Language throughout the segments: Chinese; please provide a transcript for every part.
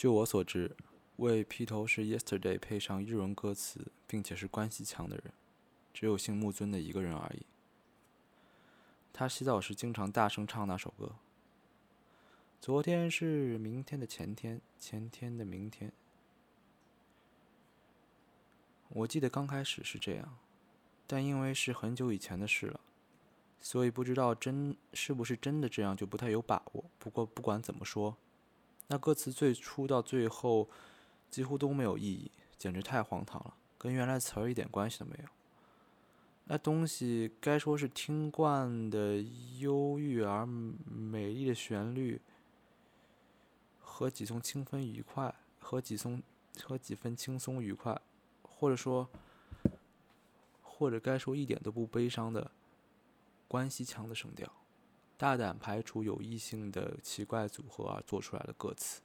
据我所知，为披头士《Yesterday》配上日文歌词，并且是关系强的人，只有姓木尊的一个人而已。他洗澡时经常大声唱那首歌。昨天是明天的前天，前天的明天。我记得刚开始是这样，但因为是很久以前的事了，所以不知道真是不是真的这样，就不太有把握。不过不管怎么说，那歌词最初到最后几乎都没有意义，简直太荒唐了，跟原来词儿一点关系都没有。那东西该说是听惯的忧郁而美丽的旋律。和几松轻分愉快，和几松和几分轻松愉快，或者说，或者该说一点都不悲伤的关系腔的声调，大胆排除有异性的奇怪组合而做出来的歌词，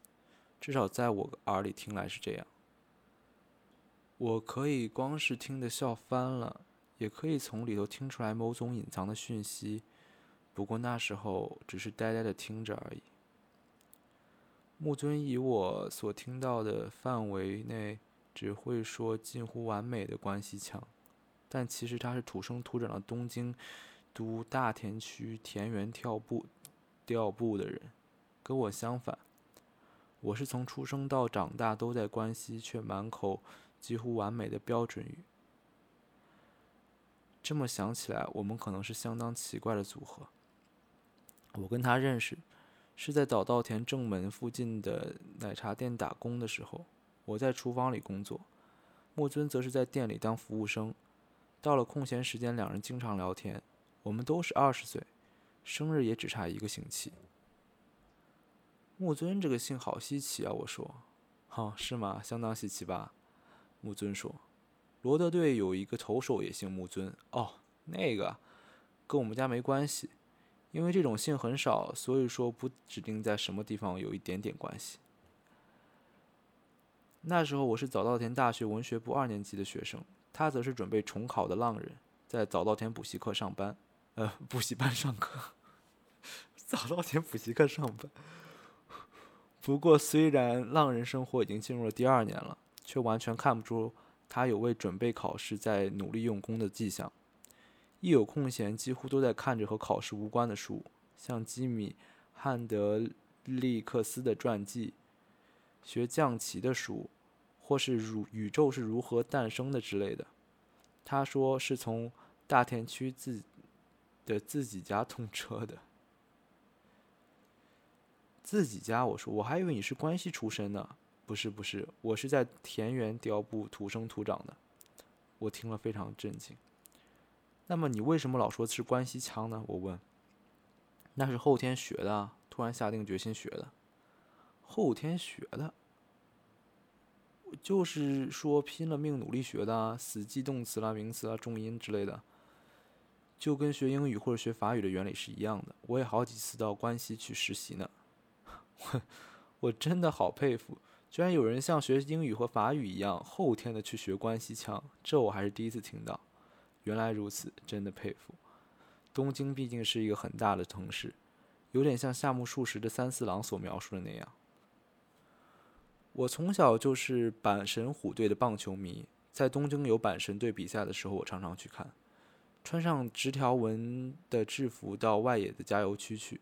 至少在我耳里听来是这样。我可以光是听得笑翻了，也可以从里头听出来某种隐藏的讯息，不过那时候只是呆呆的听着而已。木尊以我所听到的范围内，只会说近乎完美的关系腔，但其实他是土生土长的东京都大田区田园跳步调步的人，跟我相反。我是从出生到长大都在关西，却满口几乎完美的标准语。这么想起来，我们可能是相当奇怪的组合。我跟他认识。是在早稻田正门附近的奶茶店打工的时候，我在厨房里工作，木尊则是在店里当服务生。到了空闲时间，两人经常聊天。我们都是二十岁，生日也只差一个星期。木尊这个姓好稀奇啊！我说：“哈，是吗？相当稀奇吧？”木尊说：“罗德队有一个投手也姓木尊。哦，那个跟我们家没关系。”因为这种姓很少，所以说不指定在什么地方有一点点关系。那时候我是早稻田大学文学部二年级的学生，他则是准备重考的浪人，在早稻田补习课上班，呃，补习班上课，早稻田补习课上班。不过虽然浪人生活已经进入了第二年了，却完全看不出他有为准备考试在努力用功的迹象。一有空闲，几乎都在看着和考试无关的书，像基米·汉德利克斯的传记、学象棋的书，或是如宇宙是如何诞生的之类的。他说是从大田区自的自己家通车的。自己家？我说，我还以为你是关西出身呢。不是，不是，我是在田园雕部土生土长的。我听了非常震惊。那么你为什么老说是关西腔呢？我问。那是后天学的，突然下定决心学的。后天学的，就是说拼了命努力学的，死记动词啦、名词啦、重音之类的，就跟学英语或者学法语的原理是一样的。我也好几次到关西去实习呢。我我真的好佩服，居然有人像学英语和法语一样后天的去学关西腔，这我还是第一次听到。原来如此，真的佩服。东京毕竟是一个很大的城市，有点像夏目漱石的三四郎所描述的那样。我从小就是阪神虎队的棒球迷，在东京有阪神队比赛的时候，我常常去看，穿上直条纹的制服到外野的加油区去。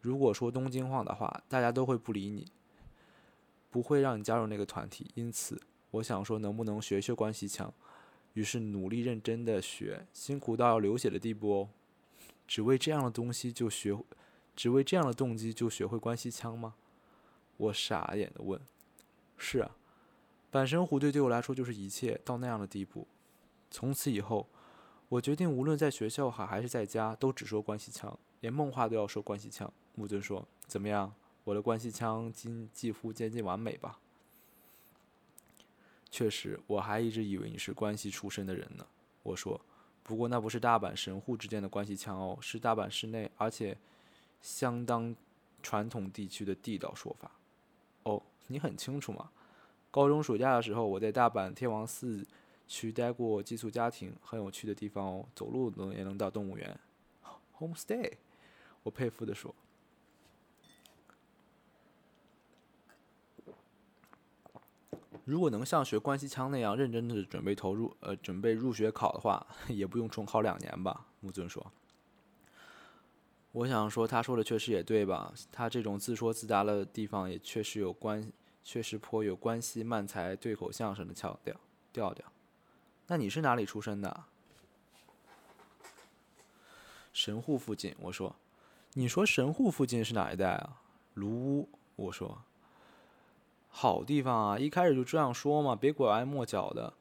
如果说东京话的话，大家都会不理你，不会让你加入那个团体。因此，我想说，能不能学学关西腔？于是努力认真的学，辛苦到要流血的地步哦。只为这样的东西就学，只为这样的动机就学会关西腔吗？我傻眼的问。是啊，阪神虎队对我来说就是一切，到那样的地步。从此以后，我决定无论在学校好还是在家，都只说关系腔，连梦话都要说关系腔。木尊说：“怎么样，我的关系腔近几乎接近完美吧？”确实，我还一直以为你是关系出身的人呢。我说，不过那不是大阪神户之间的关系腔哦，是大阪市内，而且相当传统地区的地道说法。哦，你很清楚嘛？高中暑假的时候，我在大阪天王寺去待过寄宿家庭，很有趣的地方哦，走路能也能到动物园。Homestay，我佩服的说。如果能像学关西腔那样认真的准备投入，呃，准备入学考的话，也不用重考两年吧？木尊说。我想说，他说的确实也对吧？他这种自说自答的地方，也确实有关，确实颇有关西漫才对口相声的腔调调调。那你是哪里出身的？神户附近。我说。你说神户附近是哪一带啊？卢屋。我说。好地方啊！一开始就这样说嘛，别拐弯抹角的。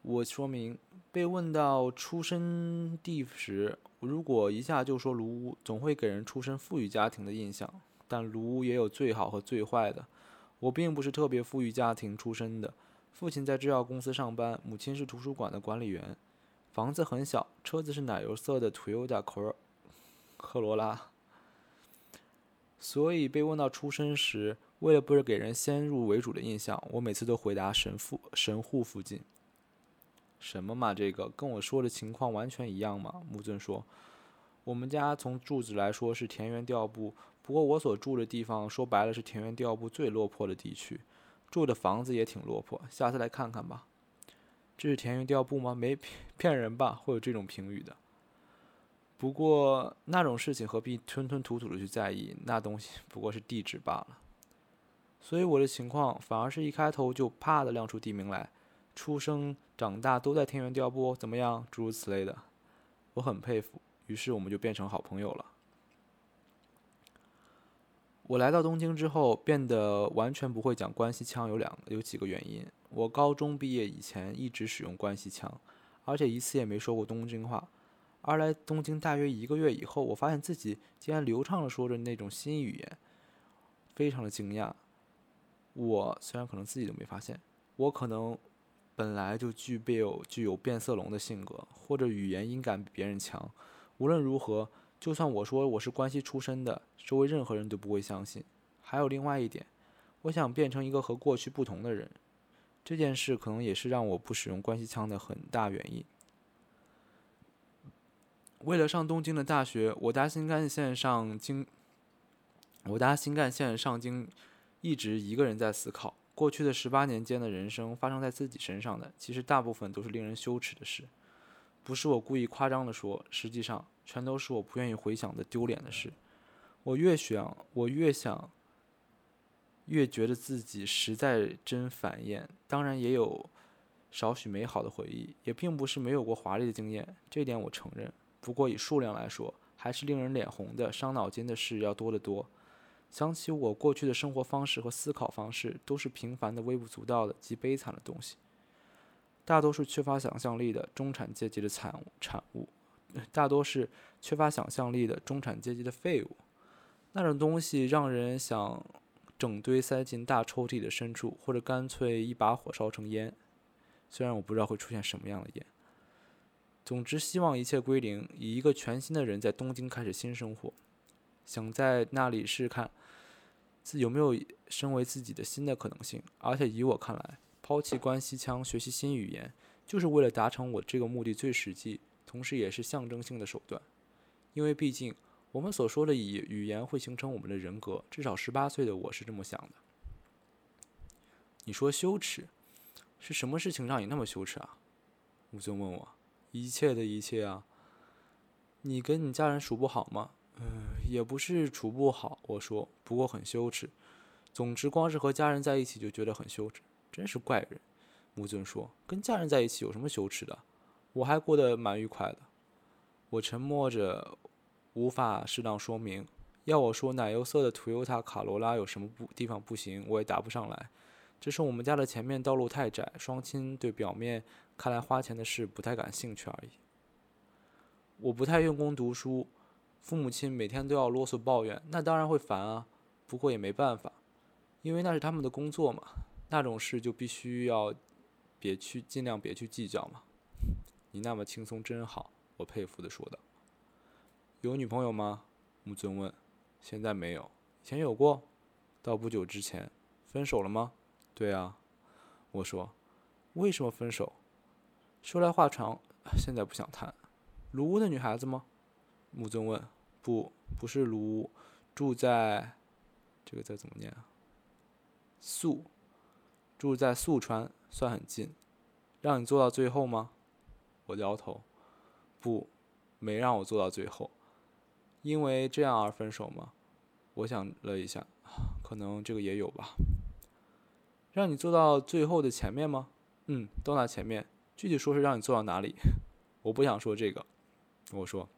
我说明，被问到出生地时，如果一下就说卢屋，总会给人出身富裕家庭的印象。但卢屋也有最好和最坏的。我并不是特别富裕家庭出身的，父亲在制药公司上班，母亲是图书馆的管理员。房子很小，车子是奶油色的 Toyota Cor 科罗拉。所以被问到出身时，为了不是给人先入为主的印象，我每次都回答神父神户附近。什么嘛，这个跟我说的情况完全一样嘛。木尊说，我们家从住址来说是田园调布，不过我所住的地方说白了是田园调布最落魄的地区，住的房子也挺落魄。下次来看看吧。这是田园调布吗？没骗人吧？会有这种评语的。不过那种事情何必吞吞吐吐的去在意？那东西不过是地址罢了。所以我的情况反而是一开头就啪的亮出地名来，出生长大都在田园调布，怎么样？诸如此类的，我很佩服。于是我们就变成好朋友了。我来到东京之后变得完全不会讲关西腔，有两有几个原因。我高中毕业以前一直使用关西腔，而且一次也没说过东京话。而来东京大约一个月以后，我发现自己竟然流畅的说着那种新语言，非常的惊讶。我虽然可能自己都没发现，我可能本来就具备有具有变色龙的性格，或者语言音感比别人强。无论如何，就算我说我是关西出身的，周围任何人都不会相信。还有另外一点，我想变成一个和过去不同的人，这件事可能也是让我不使用关西腔的很大原因。为了上东京的大学，我搭新干线上京，我搭新干线上京，一直一个人在思考过去的十八年间的人生发生在自己身上的，其实大部分都是令人羞耻的事，不是我故意夸张的说，实际上全都是我不愿意回想的丢脸的事。我越想，我越想，越觉得自己实在真烦厌。当然也有少许美好的回忆，也并不是没有过华丽的经验，这点我承认。不过以数量来说，还是令人脸红的、伤脑筋的事要多得多。想起我过去的生活方式和思考方式，都是平凡的、微不足道的、极悲惨的东西。大多是缺乏想象力的中产阶级的产物，产物，大多是缺乏想象力的中产阶级的废物。那种东西让人想整堆塞进大抽屉的深处，或者干脆一把火烧成烟。虽然我不知道会出现什么样的烟。总之，希望一切归零，以一个全新的人在东京开始新生活，想在那里试试看，自有没有身为自己的新的可能性。而且，以我看来，抛弃关西腔，学习新语言，就是为了达成我这个目的最实际，同时也是象征性的手段。因为毕竟，我们所说的以语言会形成我们的人格，至少十八岁的我是这么想的。你说羞耻，是什么事情让你那么羞耻啊？吴尊问我。一切的一切啊！你跟你家人处不好吗？嗯，也不是处不好。我说，不过很羞耻。总之，光是和家人在一起就觉得很羞耻，真是怪人。木尊说：“跟家人在一起有什么羞耻的？我还过得蛮愉快的。”我沉默着，无法适当说明。要我说奶油色的 Toyota 卡罗拉有什么不地方不行，我也答不上来。只是我们家的前面道路太窄，双亲对表面。看来花钱的事不太感兴趣而已。我不太用功读书，父母亲每天都要啰嗦抱怨，那当然会烦啊。不过也没办法，因为那是他们的工作嘛。那种事就必须要别去，尽量别去计较嘛。你那么轻松真好，我佩服的说道。有女朋友吗？木尊问。现在没有，以前有过。到不久之前，分手了吗？对啊，我说。为什么分手？说来话长，现在不想谈。卢屋的女孩子吗？木尊问。不，不是卢屋，住在，这个字怎么念啊？宿，住在宿川，算很近。让你做到最后吗？我摇头，不，没让我做到最后。因为这样而分手吗？我想了一下，可能这个也有吧。让你坐到最后的前面吗？嗯，到那前面。具体说是让你坐到哪里？我不想说这个。我说，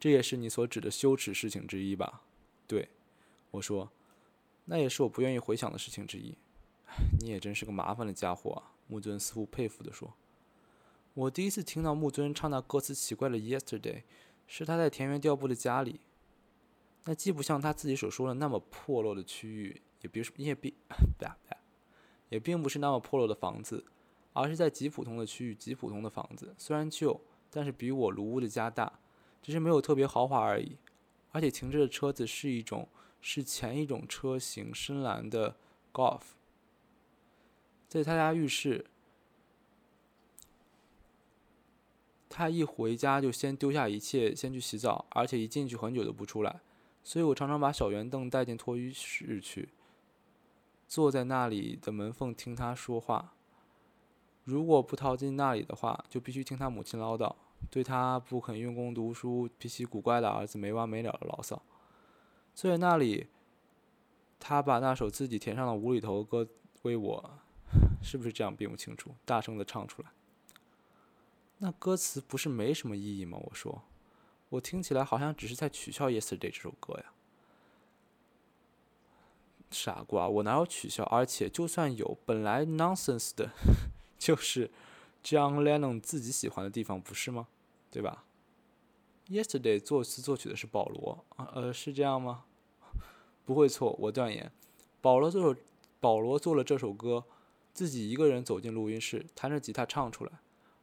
这也是你所指的羞耻事情之一吧？对，我说，那也是我不愿意回想的事情之一。你也真是个麻烦的家伙啊！木尊似乎佩服地说。我第一次听到木尊唱那歌词奇怪的《Yesterday》，是他在田园调布的家里。那既不像他自己所说的那么破落的区域，也别说也并，也并不是那么破落的房子，而是在极普通的区域，极普通的房子。虽然旧，但是比我卢屋的家大，只是没有特别豪华而已。而且停着的车子是一种，是前一种车型深蓝的 Golf。在他家浴室。他一回家就先丢下一切，先去洗澡，而且一进去很久都不出来，所以我常常把小圆凳带进脱衣室去，坐在那里的门缝听他说话。如果不逃进那里的话，就必须听他母亲唠叨，对他不肯用功读书、脾气古怪的儿子没完没了的牢骚。坐在那里，他把那首自己填上的无厘头歌为我，是不是这样并不清楚，大声的唱出来。那歌词不是没什么意义吗？我说，我听起来好像只是在取笑《Yesterday》这首歌呀。傻瓜，我哪有取笑？而且就算有，本来 nonsense 的，就是 John Lennon 自己喜欢的地方，不是吗？对吧？Yesterday 作词作曲的是保罗，呃，是这样吗？不会错，我断言，保罗这首保罗做了这首歌，自己一个人走进录音室，弹着吉他唱出来。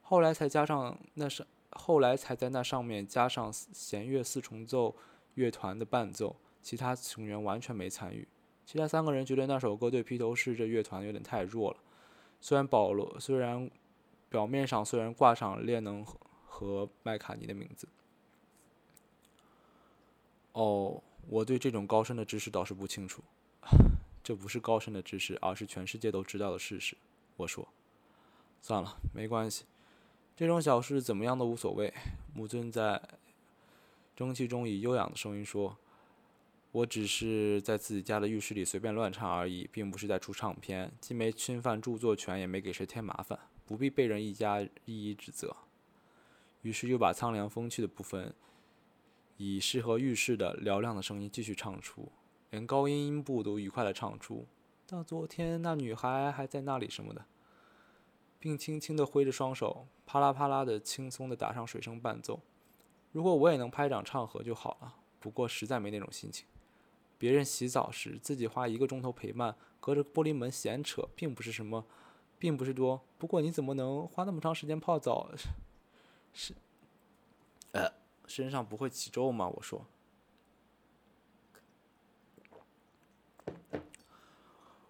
后来才加上那是，后来才在那上面加上弦乐四重奏乐团的伴奏，其他成员完全没参与。其他三个人觉得那首歌对披头士这乐团有点太弱了。虽然保罗虽然表面上虽然挂上列侬和麦卡尼的名字。哦，我对这种高深的知识倒是不清楚。这不是高深的知识，而是全世界都知道的事实。我说，算了，没关系。这种小事怎么样都无所谓。木尊在蒸汽中以悠扬的声音说：“我只是在自己家的浴室里随便乱唱而已，并不是在出唱片，既没侵犯著作权，也没给谁添麻烦，不必被人一家一一指责。”于是又把苍凉风趣的部分，以适合浴室的嘹亮的声音继续唱出，连高音音部都愉快地唱出。到昨天那女孩还在那里什么的。并轻轻地挥着双手，啪啦啪啦的轻松地打上水声伴奏。如果我也能拍掌唱和就好了，不过实在没那种心情。别人洗澡时，自己花一个钟头陪伴，隔着玻璃门闲扯，并不是什么，并不是多。不过你怎么能花那么长时间泡澡？是，呃，身上不会起皱吗？我说。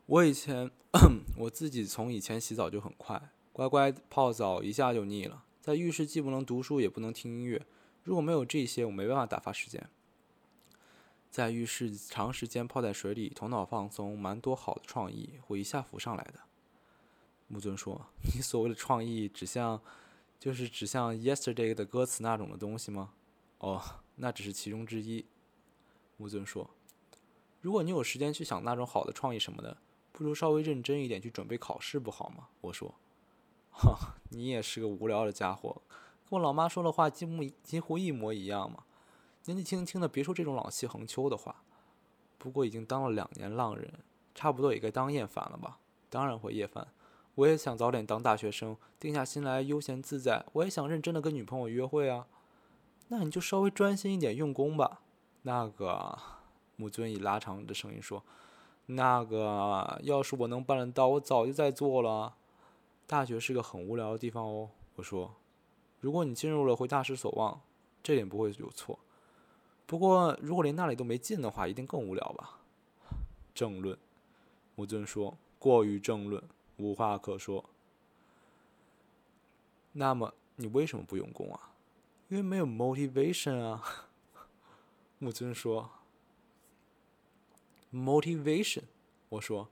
我以前，我自己从以前洗澡就很快。乖乖泡澡一下就腻了，在浴室既不能读书也不能听音乐，如果没有这些，我没办法打发时间。在浴室长时间泡在水里，头脑放松，蛮多好的创意会一下浮上来的。木尊说：“ 你所谓的创意，指向，就是指向 Yesterday 的歌词那种的东西吗？”哦，那只是其中之一。木尊说：“如果你有时间去想那种好的创意什么的，不如稍微认真一点去准备考试不好吗？”我说。哈，你也是个无聊的家伙，跟我老妈说的话几乎几乎一模一样嘛。年纪轻轻的，别说这种老气横秋的话。不过已经当了两年浪人，差不多也该当厌烦了吧？当然会厌烦。我也想早点当大学生，定下心来悠闲自在。我也想认真的跟女朋友约会啊。那你就稍微专心一点，用功吧。那个，木尊以拉长的声音说：“那个，要是我能办得到，我早就在做了。”大学是个很无聊的地方哦，我说。如果你进入了，会大失所望，这点不会有错。不过，如果连那里都没进的话，一定更无聊吧？政论，木尊说，过于政论，无话可说。那么，你为什么不用功啊？因为没有 motivation 啊。木尊说。motivation，我说。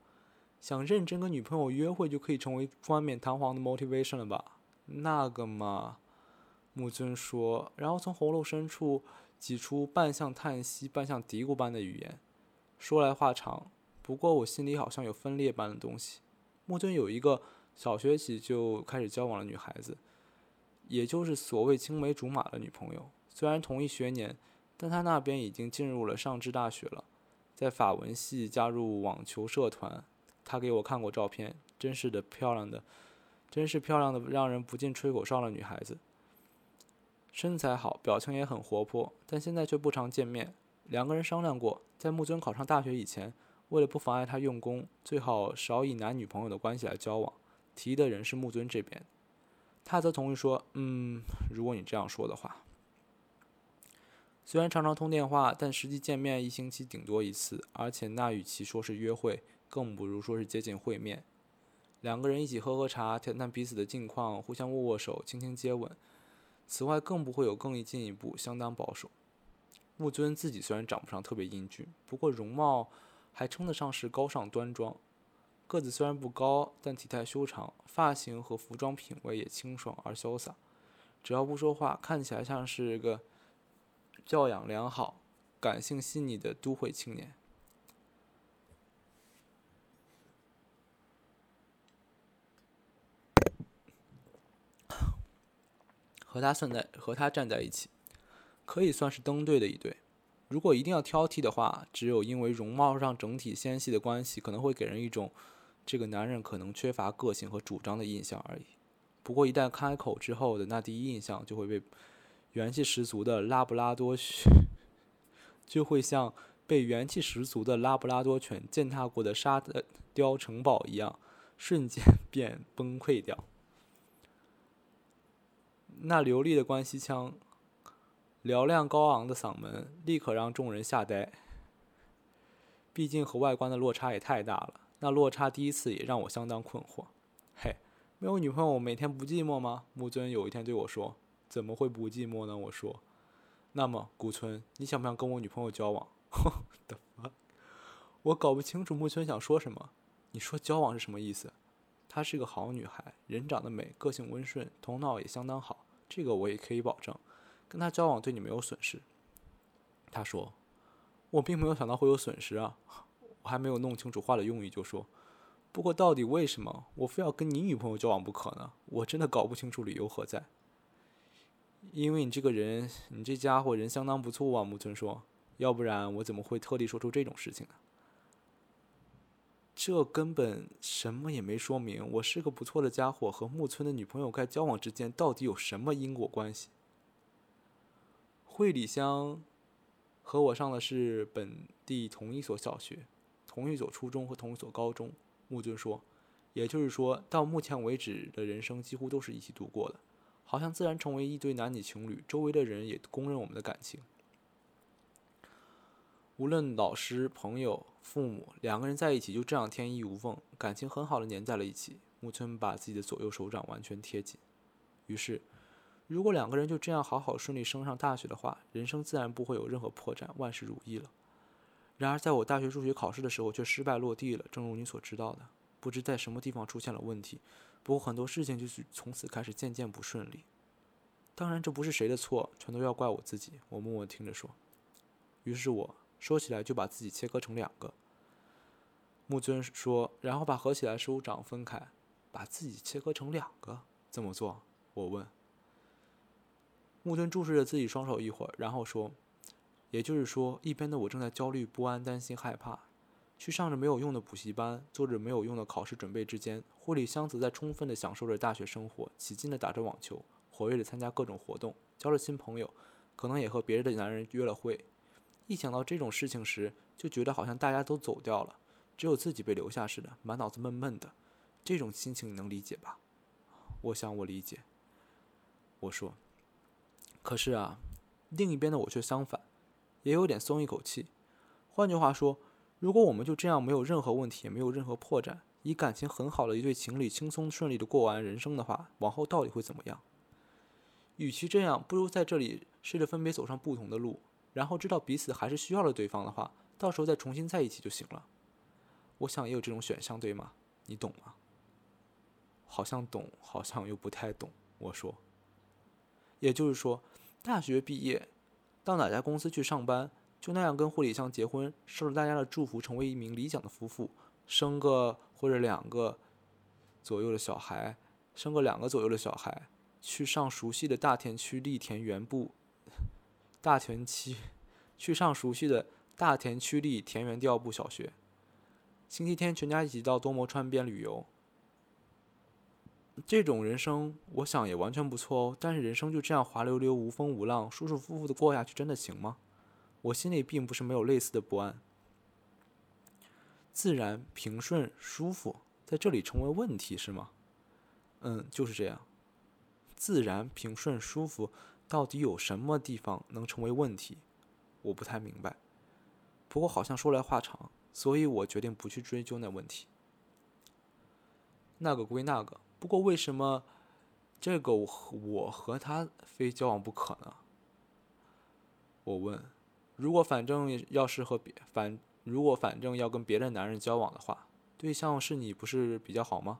想认真跟女朋友约会就可以成为冠冕堂皇的 motivation 了吧？那个嘛，木尊说，然后从喉咙深处挤出半像叹息、半像嘀咕般的语言。说来话长，不过我心里好像有分裂般的东西。木尊有一个小学起就开始交往的女孩子，也就是所谓青梅竹马的女朋友。虽然同一学年，但他那边已经进入了上智大学了，在法文系加入网球社团。他给我看过照片，真是的漂亮的，真是漂亮的，让人不禁吹口哨的女孩子。身材好，表情也很活泼，但现在却不常见面。两个人商量过，在木尊考上大学以前，为了不妨碍他用功，最好少以男女朋友的关系来交往。提的人是木尊这边，他则同意说：“嗯，如果你这样说的话。”虽然常常通电话，但实际见面一星期顶多一次，而且那与其说是约会。更不如说是接近会面，两个人一起喝喝茶，谈谈彼此的近况，互相握握手，轻轻接吻。此外，更不会有更进一步，相当保守。木尊自己虽然长不上特别英俊，不过容貌还称得上是高尚端庄。个子虽然不高，但体态修长，发型和服装品味也清爽而潇洒。只要不说话，看起来像是个教养良好、感性细腻的都会青年。和他算在和他站在一起，可以算是登对的一对。如果一定要挑剔的话，只有因为容貌上整体纤细的关系，可能会给人一种这个男人可能缺乏个性和主张的印象而已。不过一旦开口之后的那第一印象，就会被元气十足的拉布拉多就会像被元气十足的拉布拉多犬践踏过的沙雕城堡一样，瞬间 便崩溃掉。那流利的关西腔，嘹亮高昂的嗓门，立刻让众人吓呆。毕竟和外观的落差也太大了。那落差第一次也让我相当困惑。嘿，没有女朋友每天不寂寞吗？木尊有一天对我说：“怎么会不寂寞呢？”我说：“那么古村，你想不想跟我女朋友交往？” 的我搞不清楚木村想说什么。你说交往是什么意思？她是个好女孩，人长得美，个性温顺，头脑也相当好。这个我也可以保证，跟她交往对你没有损失。他说：“我并没有想到会有损失啊。”我还没有弄清楚话的用意就说：“不过到底为什么我非要跟你女朋友交往不可呢？我真的搞不清楚理由何在。”因为你这个人，你这家伙人相当不错啊。木村说：“要不然我怎么会特地说出这种事情呢？”这根本什么也没说明。我是个不错的家伙，和木村的女朋友该交往之间到底有什么因果关系？惠里香和我上的是本地同一所小学，同一所初中和同一所高中。木村说，也就是说到目前为止的人生几乎都是一起度过的，好像自然成为一对男女情侣。周围的人也公认我们的感情。无论老师、朋友、父母，两个人在一起就这样天衣无缝，感情很好的粘在了一起。木村把自己的左右手掌完全贴紧。于是，如果两个人就这样好好顺利升上大学的话，人生自然不会有任何破绽，万事如意了。然而，在我大学入学考试的时候却失败落地了，正如你所知道的，不知在什么地方出现了问题。不过很多事情就是从此开始渐渐不顺利。当然，这不是谁的错，全都要怪我自己。我默默听着说。于是我。说起来就把自己切割成两个。木尊说，然后把合起来手掌分开，把自己切割成两个。怎么做？我问。木尊注视着自己双手一会儿，然后说：“也就是说，一边的我正在焦虑不安、担心害怕，去上着没有用的补习班，做着没有用的考试准备之间，护理箱则在充分的享受着大学生活，起劲的打着网球，活跃的参加各种活动，交了新朋友，可能也和别的男人约了会。”一想到这种事情时，就觉得好像大家都走掉了，只有自己被留下似的，满脑子闷闷的。这种心情你能理解吧？我想我理解。我说。可是啊，另一边的我却相反，也有点松一口气。换句话说，如果我们就这样没有任何问题，也没有任何破绽，以感情很好的一对情侣轻松顺利的过完人生的话，往后到底会怎么样？与其这样，不如在这里试着分别走上不同的路。然后知道彼此还是需要了对方的话，到时候再重新在一起就行了。我想也有这种选项，对吗？你懂吗？好像懂，好像又不太懂。我说，也就是说，大学毕业，到哪家公司去上班，就那样跟护理相结婚，受了大家的祝福，成为一名理想的夫妇，生个或者两个左右的小孩，生个两个左右的小孩，去上熟悉的大田区立田园部，大田区，去上熟悉的大田区立田园调部小学。星期天全家一起到多摩川边旅游。这种人生，我想也完全不错哦。但是人生就这样滑溜溜、无风无浪、舒舒服服的过下去，真的行吗？我心里并不是没有类似的不安。自然、平顺、舒服，在这里成为问题是吗？嗯，就是这样。自然、平顺、舒服，到底有什么地方能成为问题？我不太明白。不过好像说来话长，所以我决定不去追究那问题。那个归那个。不过为什么这个我和他非交往不可呢？我问。如果反正要是和别反，如果反正要跟别的男人交往的话，对象是你不是比较好吗？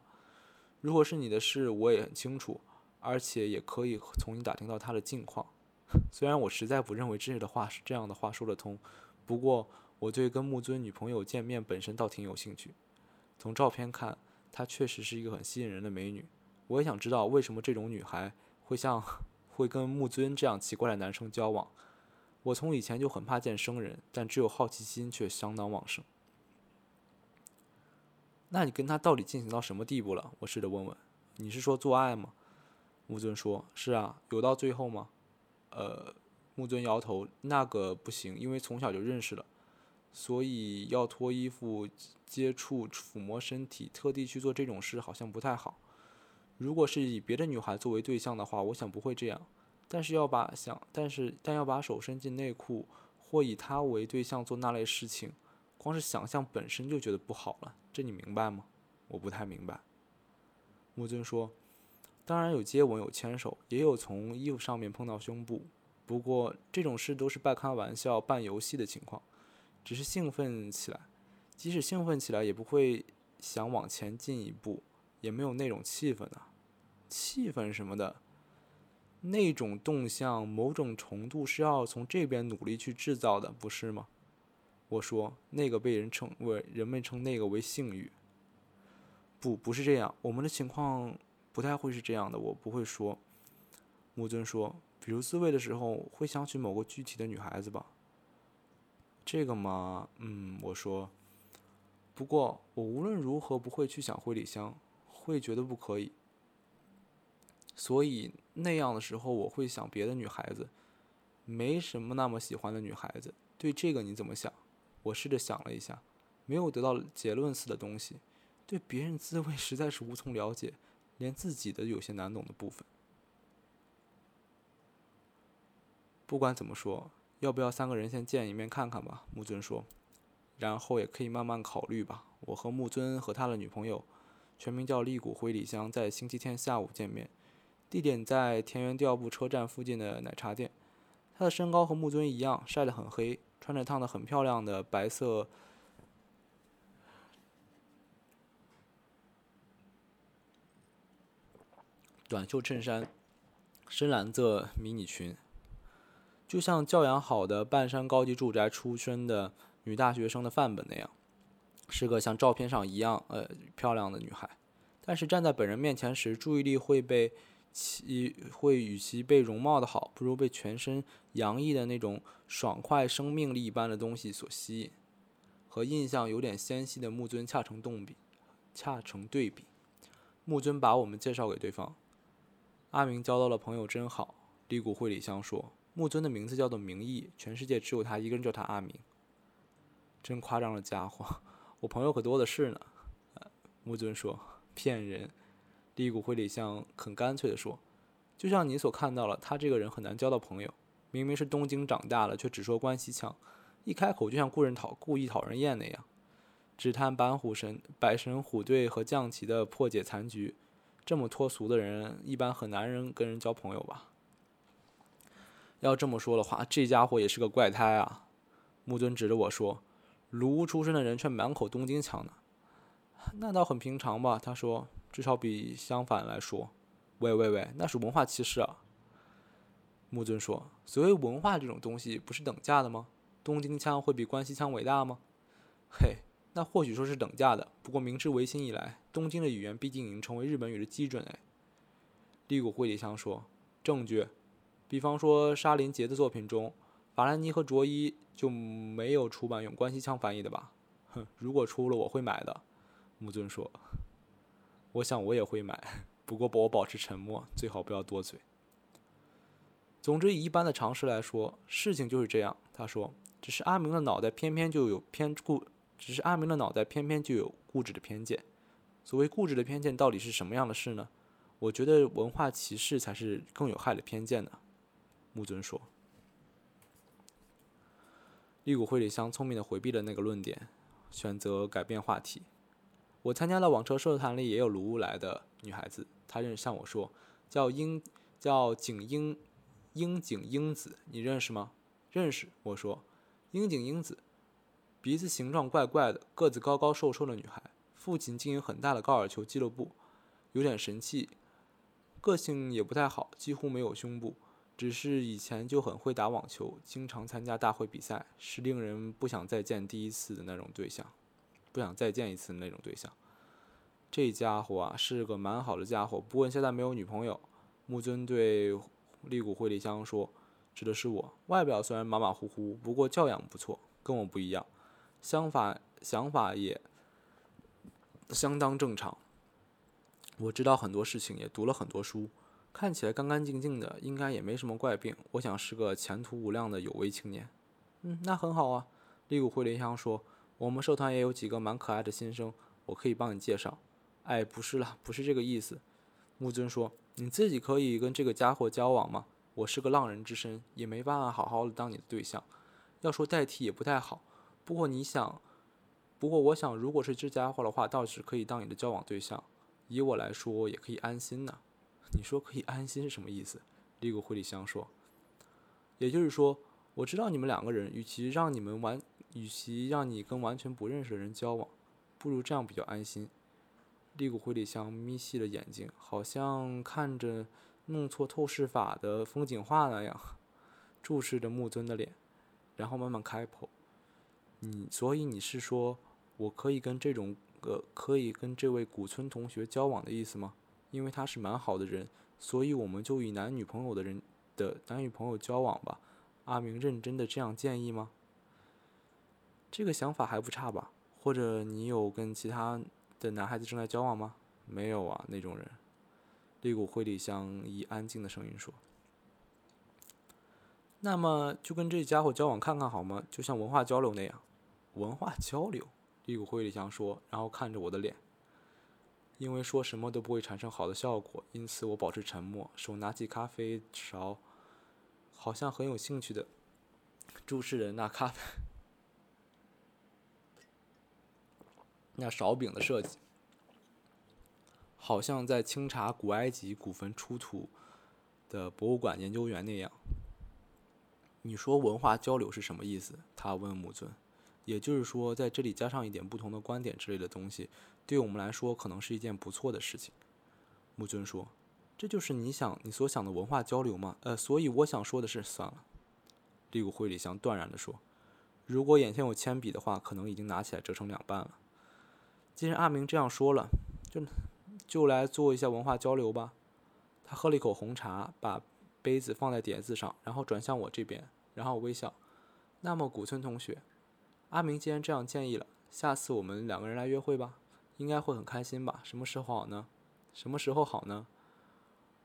如果是你的事，我也很清楚，而且也可以从你打听到他的近况。虽然我实在不认为这样的话是这样的话说得通，不过我对跟木尊女朋友见面本身倒挺有兴趣。从照片看。她确实是一个很吸引人的美女，我也想知道为什么这种女孩会像会跟木尊这样奇怪的男生交往。我从以前就很怕见生人，但只有好奇心却相当旺盛。那你跟他到底进行到什么地步了？我试着问问。你是说做爱吗？木尊说：“是啊，有到最后吗？”呃，木尊摇头：“那个不行，因为从小就认识了。”所以要脱衣服、接触、抚摸身体，特地去做这种事好像不太好。如果是以别的女孩作为对象的话，我想不会这样。但是要把想，但是但要把手伸进内裤或以她为对象做那类事情，光是想象本身就觉得不好了。这你明白吗？我不太明白。木尊说：“当然有接吻，有牵手，也有从衣服上面碰到胸部。不过这种事都是半开玩笑、半游戏的情况。”只是兴奋起来，即使兴奋起来，也不会想往前进一步，也没有那种气氛啊，气氛什么的，那种动向，某种程度是要从这边努力去制造的，不是吗？我说，那个被人称为人们称那个为性欲。不，不是这样，我们的情况不太会是这样的。我不会说，木尊说，比如自慰的时候会想起某个具体的女孩子吧。这个嘛，嗯，我说，不过我无论如何不会去想回李香，会觉得不可以。所以那样的时候，我会想别的女孩子，没什么那么喜欢的女孩子。对这个你怎么想？我试着想了一下，没有得到结论似的东西。对别人滋味实在是无从了解，连自己的有些难懂的部分。不管怎么说。要不要三个人先见一面看看吧？木尊说，然后也可以慢慢考虑吧。我和木尊和他的女朋友，全名叫立谷灰里香，在星期天下午见面，地点在田园调布车站附近的奶茶店。他的身高和木尊一样，晒得很黑，穿着烫得很漂亮的白色短袖衬衫，深蓝色迷你裙。就像教养好的半山高级住宅出身的女大学生的范本那样，是个像照片上一样呃漂亮的女孩，但是站在本人面前时，注意力会被其会与其被容貌的好，不如被全身洋溢的那种爽快生命力一般的东西所吸引，和印象有点纤细的木尊恰成动比，恰成对比。木尊把我们介绍给对方，阿明交到了朋友真好，李谷会里香说。木尊的名字叫做明义，全世界只有他一个人叫他阿明。真夸张的家伙，我朋友可多的是呢。木尊说：“骗人。”利古灰里香很干脆地说：“就像你所看到了，他这个人很难交到朋友。明明是东京长大了，却只说关西腔，一开口就像故人讨故意讨人厌那样，只谈板虎神、百神虎队和将棋的破解残局。这么脱俗的人，一般很难人跟人交朋友吧？”要这么说的话，这家伙也是个怪胎啊！木尊指着我说：“卢出身的人却满口东京腔呢。那倒很平常吧。他说，至少比相反来说。喂喂喂，那是文化歧视啊。木尊说，所谓文化这种东西不是等价的吗？东京腔会比关西腔伟大吗？嘿，那或许说是等价的。不过明治维新以来，东京的语言毕竟已经成为日本语的基准哎。利谷惠里香说，证据，比方说沙林杰的作品中，法兰尼和卓一就没有出版用关西腔翻译的吧？哼，如果出了我会买的。木尊说：“我想我也会买，不过我保持沉默，最好不要多嘴。”总之，以一般的常识来说，事情就是这样。他说：“只是阿明的脑袋偏偏就有偏固，只是阿明的脑袋偏偏就有固执的偏见。所谓固执的偏见，到底是什么样的事呢？我觉得文化歧视才是更有害的偏见呢。”木尊说。利谷惠里香聪明的回避了那个论点。选择改变话题。我参加了网车社团里也有卢屋来的女孩子，她认识向我说，叫英，叫景英，樱井英子，你认识吗？认识。我说，樱井英子，鼻子形状怪怪的，个子高高瘦瘦的女孩，父亲经营很大的高尔夫球俱乐部，有点神气，个性也不太好，几乎没有胸部。只是以前就很会打网球，经常参加大会比赛，是令人不想再见第一次的那种对象，不想再见一次那种对象。这家伙啊，是个蛮好的家伙，不过现在没有女朋友。木尊对利谷惠里香说：“指的是我，外表虽然马马虎虎，不过教养不错，跟我不一样，想法想法也相当正常。我知道很多事情，也读了很多书。”看起来干干净净的，应该也没什么怪病。我想是个前途无量的有为青年。嗯，那很好啊。利谷惠梨香说：“我们社团也有几个蛮可爱的新生，我可以帮你介绍。”哎，不是了，不是这个意思。木尊说：“你自己可以跟这个家伙交往吗？我是个浪人之身，也没办法好好的当你的对象。要说代替也不太好。不过你想，不过我想，如果是这家伙的话，倒是可以当你的交往对象。以我来说，也可以安心呢。”你说可以安心是什么意思？利古惠里香说：“也就是说，我知道你们两个人，与其让你们玩，与其让你跟完全不认识的人交往，不如这样比较安心。”利古惠里香眯细了眼睛，好像看着弄错透视法的风景画那样，注视着木尊的脸，然后慢慢开口：“你所以你是说，我可以跟这种个可以跟这位古村同学交往的意思吗？”因为他是蛮好的人，所以我们就以男女朋友的人的男女朋友交往吧。阿明认真的这样建议吗？这个想法还不差吧？或者你有跟其他的男孩子正在交往吗？没有啊，那种人。利谷惠里香以安静的声音说：“那么就跟这家伙交往看看好吗？就像文化交流那样。”文化交流，利谷惠里香说，然后看着我的脸。因为说什么都不会产生好的效果，因此我保持沉默，手拿起咖啡勺，好像很有兴趣的注视着那咖啡、那勺柄的设计，好像在清查古埃及古坟出土的博物馆研究员那样。你说文化交流是什么意思？他问木尊。也就是说，在这里加上一点不同的观点之类的东西。对我们来说，可能是一件不错的事情。木尊说：“这就是你想、你所想的文化交流吗？”呃，所以我想说的是，算了。利谷惠里香断然地说：“如果眼前有铅笔的话，可能已经拿起来折成两半了。既然阿明这样说了，就就来做一下文化交流吧。”他喝了一口红茶，把杯子放在碟子上，然后转向我这边，然后微笑。那么，古村同学，阿明既然这样建议了，下次我们两个人来约会吧。应该会很开心吧？什么时候好呢？什么时候好呢？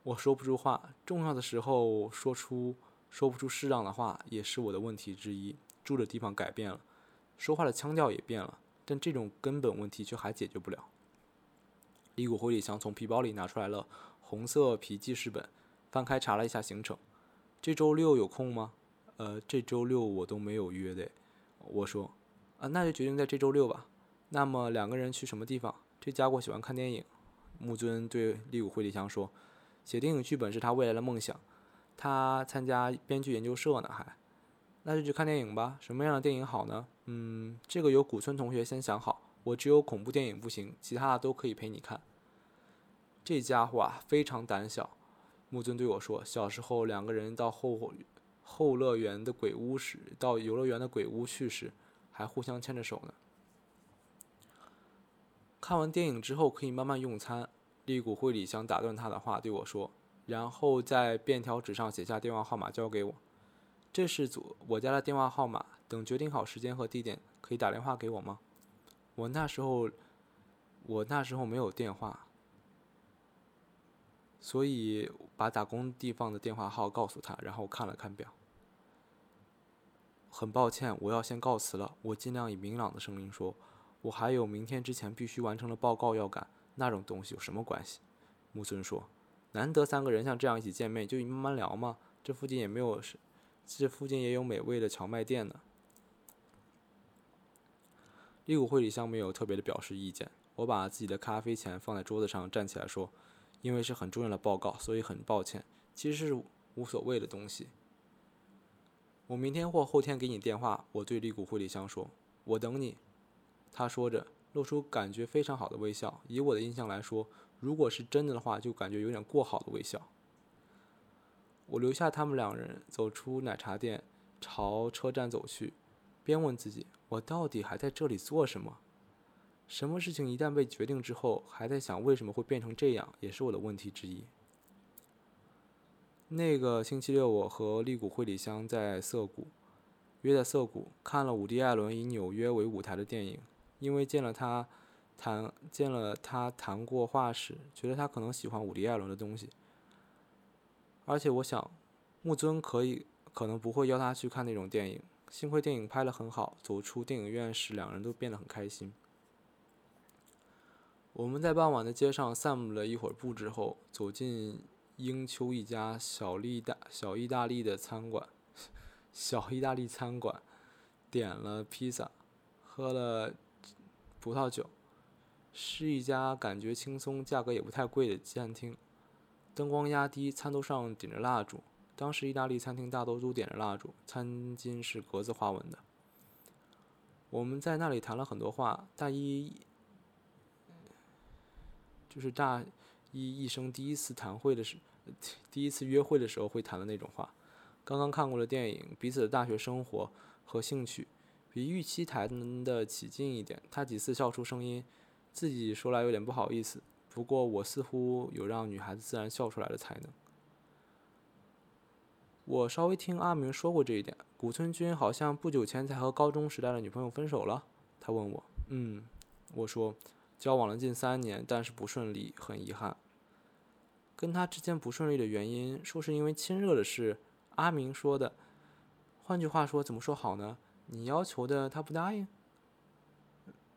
我说不出话，重要的时候说出说不出适当的话，也是我的问题之一。住的地方改变了，说话的腔调也变了，但这种根本问题却还解决不了。李谷回里香从皮包里拿出来了红色皮记事本，翻开查了一下行程。这周六有空吗？呃，这周六我都没有约的。我说，啊，那就决定在这周六吧。那么两个人去什么地方？这家伙喜欢看电影。木尊对利武惠里香说：“写电影剧本是他未来的梦想，他参加编剧研究社呢，还……那就去看电影吧。什么样的电影好呢？嗯，这个由古村同学先想好，我只有恐怖电影不行，其他的都可以陪你看。”这家伙啊，非常胆小。木尊对我说：“小时候两个人到后后乐园的鬼屋时，到游乐园的鬼屋去时，还互相牵着手呢。”看完电影之后可以慢慢用餐。利古会里想打断他的话，对我说：“然后在便条纸上写下电话号码交给我，这是组我家的电话号码。等决定好时间和地点，可以打电话给我吗？”我那时候，我那时候没有电话。所以把打工地方的电话号告诉他，然后看了看表。很抱歉，我要先告辞了。我尽量以明朗的声音说：“我还有明天之前必须完成的报告要赶，那种东西有什么关系？”木村说：“难得三个人像这样一起见面，就慢慢聊嘛。这附近也没有，这附近也有美味的荞麦店呢。”利古会里香没有特别的表示意见。我把自己的咖啡钱放在桌子上，站起来说。因为是很重要的报告，所以很抱歉。其实是无所谓的东西。我明天或后天给你电话。我对利古惠里香说：“我等你。”他说着，露出感觉非常好的微笑。以我的印象来说，如果是真的的话，就感觉有点过好的微笑。我留下他们两人，走出奶茶店，朝车站走去，边问自己：我到底还在这里做什么？什么事情一旦被决定之后，还在想为什么会变成这样，也是我的问题之一。那个星期六，我和利古惠里香在涩谷，约在涩谷看了伍迪·艾伦以纽约为舞台的电影。因为见了他谈见了他谈过话时，觉得他可能喜欢伍迪·艾伦的东西。而且我想，木尊可以可能不会邀他去看那种电影。幸亏电影拍得很好，走出电影院时，两人都变得很开心。我们在傍晚的街上散步了一会儿步之后，走进英丘一家小意大小意大利的餐馆，小意大利餐馆，点了披萨，喝了葡萄酒，是一家感觉轻松、价格也不太贵的餐厅。灯光压低，餐桌上点着蜡烛。当时意大利餐厅大多都点着蜡烛，餐巾是格子花纹的。我们在那里谈了很多话，大一。就是大一一生第一次谈会的时，第一次约会的时候会谈的那种话。刚刚看过的电影，彼此的大学生活和兴趣，比预期谈的起劲一点。他几次笑出声音，自己说来有点不好意思。不过我似乎有让女孩子自然笑出来的才能。我稍微听阿明说过这一点。古村君好像不久前才和高中时代的女朋友分手了。他问我，嗯，我说。交往了近三年，但是不顺利，很遗憾。跟他之间不顺利的原因，说是因为亲热的事。阿明说的。换句话说，怎么说好呢？你要求的他不答应。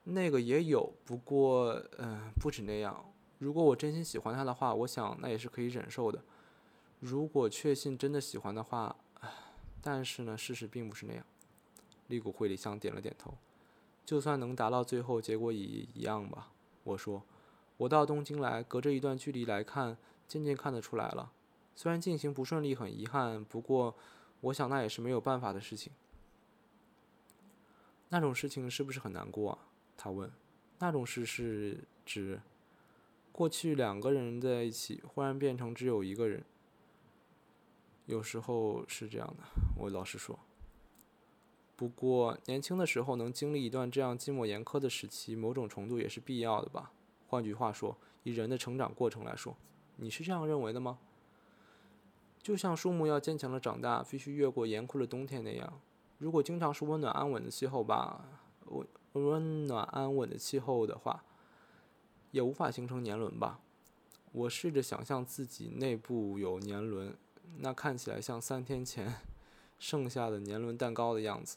那个也有，不过，嗯，不止那样。如果我真心喜欢他的话，我想那也是可以忍受的。如果确信真的喜欢的话，唉但是呢，事实并不是那样。利古惠里香点了点头。就算能达到最后结果也一样吧。我说，我到东京来，隔着一段距离来看，渐渐看得出来了。虽然进行不顺利，很遗憾，不过，我想那也是没有办法的事情。那种事情是不是很难过啊？他问。那种事是指，过去两个人在一起，忽然变成只有一个人。有时候是这样的，我老实说。不过，年轻的时候能经历一段这样寂寞严苛的时期，某种程度也是必要的吧。换句话说，以人的成长过程来说，你是这样认为的吗？就像树木要坚强的长大，必须越过严酷的冬天那样。如果经常是温暖安稳的气候吧，温温暖安稳的气候的话，也无法形成年轮吧。我试着想象自己内部有年轮，那看起来像三天前 剩下的年轮蛋糕的样子。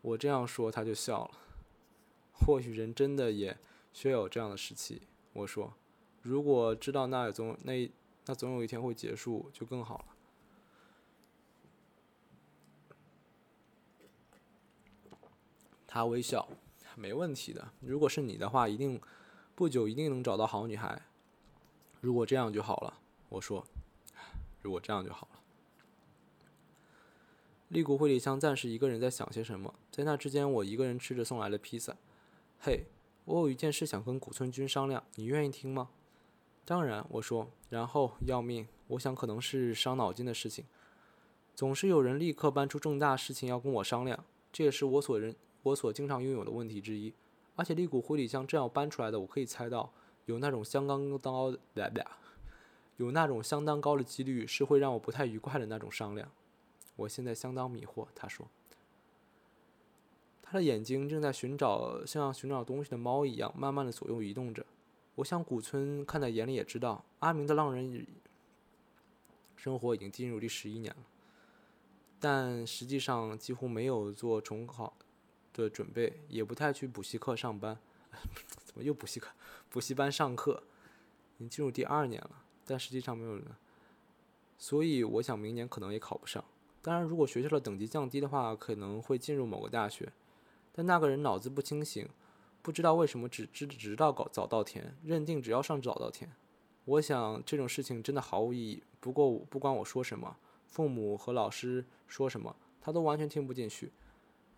我这样说，他就笑了。或许人真的也需要有这样的时期。我说，如果知道那总那那总有一天会结束，就更好了。他微笑，没问题的。如果是你的话，一定不久一定能找到好女孩。如果这样就好了。我说，如果这样就好了。利古惠里香暂时一个人在想些什么。在那之间，我一个人吃着送来的披萨。嘿，我有一件事想跟古村君商量，你愿意听吗？当然，我说。然后要命，我想可能是伤脑筋的事情。总是有人立刻搬出重大事情要跟我商量，这也是我所认我所经常拥有的问题之一。而且利古惠里香这样搬出来的，我可以猜到有那种相当高的，有那种相当高的几率是会让我不太愉快的那种商量。我现在相当迷惑，他说。他的眼睛正在寻找像寻找东西的猫一样，慢慢的左右移动着。我想古村看在眼里，也知道阿明的浪人生活已经进入第十一年了，但实际上几乎没有做重考的准备，也不太去补习课上班。怎么又补习课？补习班上课，已经进入第二年了，但实际上没有人。所以我想明年可能也考不上。当然，如果学校的等级降低的话，可能会进入某个大学。但那个人脑子不清醒，不知道为什么只知直到搞早稻田，认定只要上早稻田。我想这种事情真的毫无意义。不过不管我说什么，父母和老师说什么，他都完全听不进去。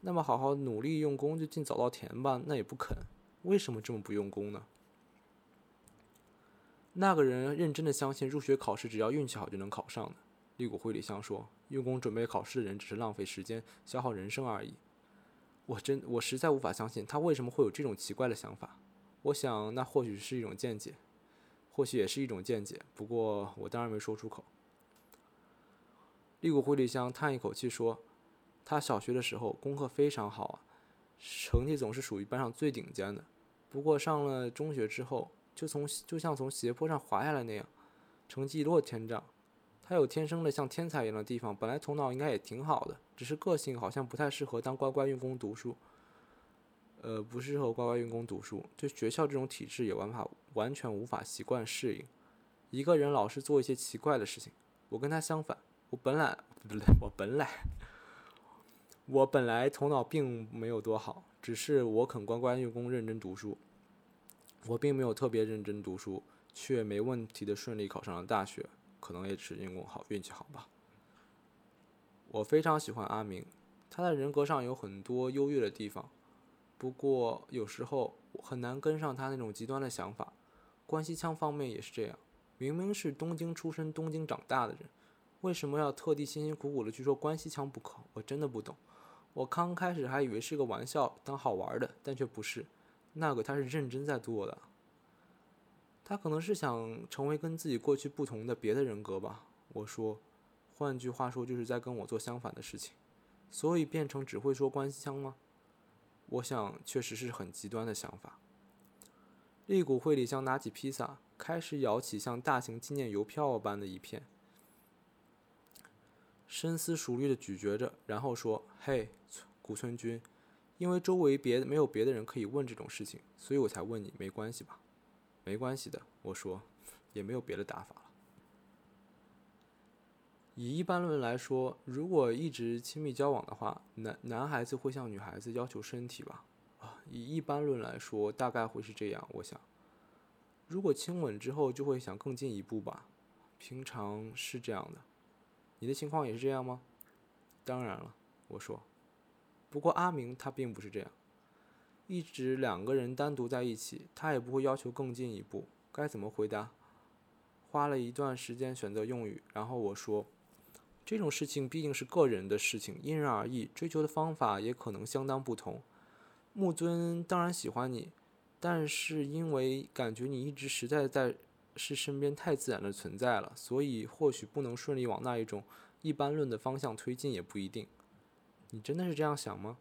那么好好努力用功就进早稻田吧，那也不肯。为什么这么不用功呢？那个人认真的相信入学考试只要运气好就能考上的。利谷惠里香说。用功准备考试的人只是浪费时间、消耗人生而已。我真，我实在无法相信他为什么会有这种奇怪的想法。我想，那或许是一种见解，或许也是一种见解。不过，我当然没说出口。利古惠里香叹一口气说：“他小学的时候功课非常好啊，成绩总是属于班上最顶尖的。不过上了中学之后，就从就像从斜坡上滑下来那样，成绩一落千丈。”他有天生的像天才一样的地方，本来头脑应该也挺好的，只是个性好像不太适合当乖乖用功读书。呃，不适合乖乖用功读书，对学校这种体制也完法完全无法习惯适应。一个人老是做一些奇怪的事情，我跟他相反，我本来 不对，我本来我本来头脑并没有多好，只是我肯乖乖用功认真读书。我并没有特别认真读书，却没问题的顺利考上了大学。可能也是因功好，运气好吧。我非常喜欢阿明，他的人格上有很多优越的地方，不过有时候很难跟上他那种极端的想法。关西腔方面也是这样，明明是东京出生、东京长大的人，为什么要特地辛辛苦苦的去说关西腔不可？我真的不懂。我刚开始还以为是个玩笑，当好玩的，但却不是。那个他是认真在做的。他可能是想成为跟自己过去不同的别的人格吧。我说，换句话说，就是在跟我做相反的事情，所以变成只会说关西腔吗？我想，确实是很极端的想法。利古惠里香拿起披萨，开始咬起像大型纪念邮票般的一片，深思熟虑的咀嚼着，然后说：“嘿，古村君，因为周围别没有别的人可以问这种事情，所以我才问你，没关系吧？”没关系的，我说，也没有别的打法了。以一般论来说，如果一直亲密交往的话，男男孩子会向女孩子要求身体吧？啊，以一般论来说，大概会是这样。我想，如果亲吻之后就会想更进一步吧？平常是这样的，你的情况也是这样吗？当然了，我说。不过阿明他并不是这样。一直两个人单独在一起，他也不会要求更进一步。该怎么回答？花了一段时间选择用语，然后我说：“这种事情毕竟是个人的事情，因人而异，追求的方法也可能相当不同。木尊当然喜欢你，但是因为感觉你一直实在在是身边太自然的存在了，所以或许不能顺利往那一种一般论的方向推进，也不一定。你真的是这样想吗？”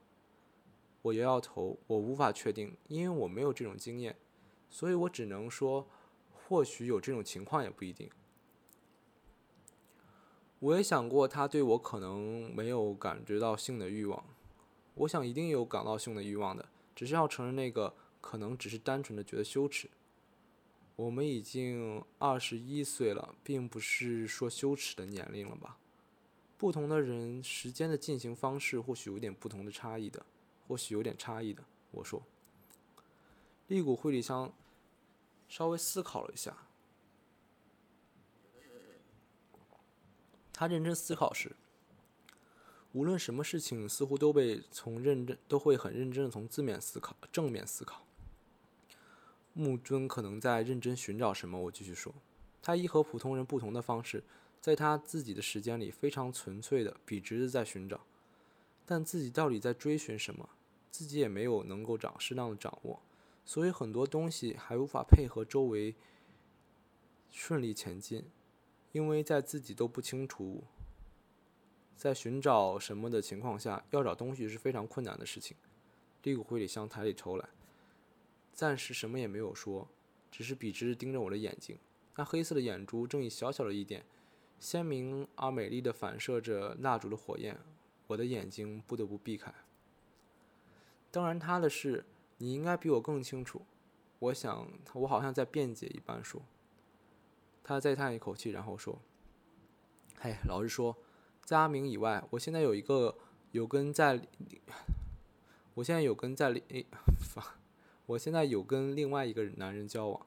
我摇摇头，我无法确定，因为我没有这种经验，所以我只能说，或许有这种情况，也不一定。我也想过，他对我可能没有感觉到性的欲望，我想一定有感到性的欲望的，只是要承认那个可能只是单纯的觉得羞耻。我们已经二十一岁了，并不是说羞耻的年龄了吧？不同的人，时间的进行方式或许有点不同的差异的。或许有点差异的，我说。利古惠里香稍微思考了一下，他认真思考时，无论什么事情，似乎都被从认真都会很认真的从字面思考、正面思考。木尊可能在认真寻找什么，我继续说，他以和普通人不同的方式，在他自己的时间里非常纯粹的、笔直的在寻找，但自己到底在追寻什么，自己也没有能够掌适当的掌握，所以很多东西还无法配合周围顺利前进，因为在自己都不清楚。在寻找什么的情况下，要找东西是非常困难的事情。利古灰里向台里抽来，暂时什么也没有说，只是笔直盯着我的眼睛。那黑色的眼珠正以小小的一点，鲜明而美丽的反射着蜡烛的火焰。我的眼睛不得不避开。当然，他的事你应该比我更清楚。我想，我好像在辩解一般说。他再叹一口气，然后说：“嘿，老实说。”在阿明以外，我现在有一个有跟在，我现在有跟在另，我现在有跟另外一个男人交往，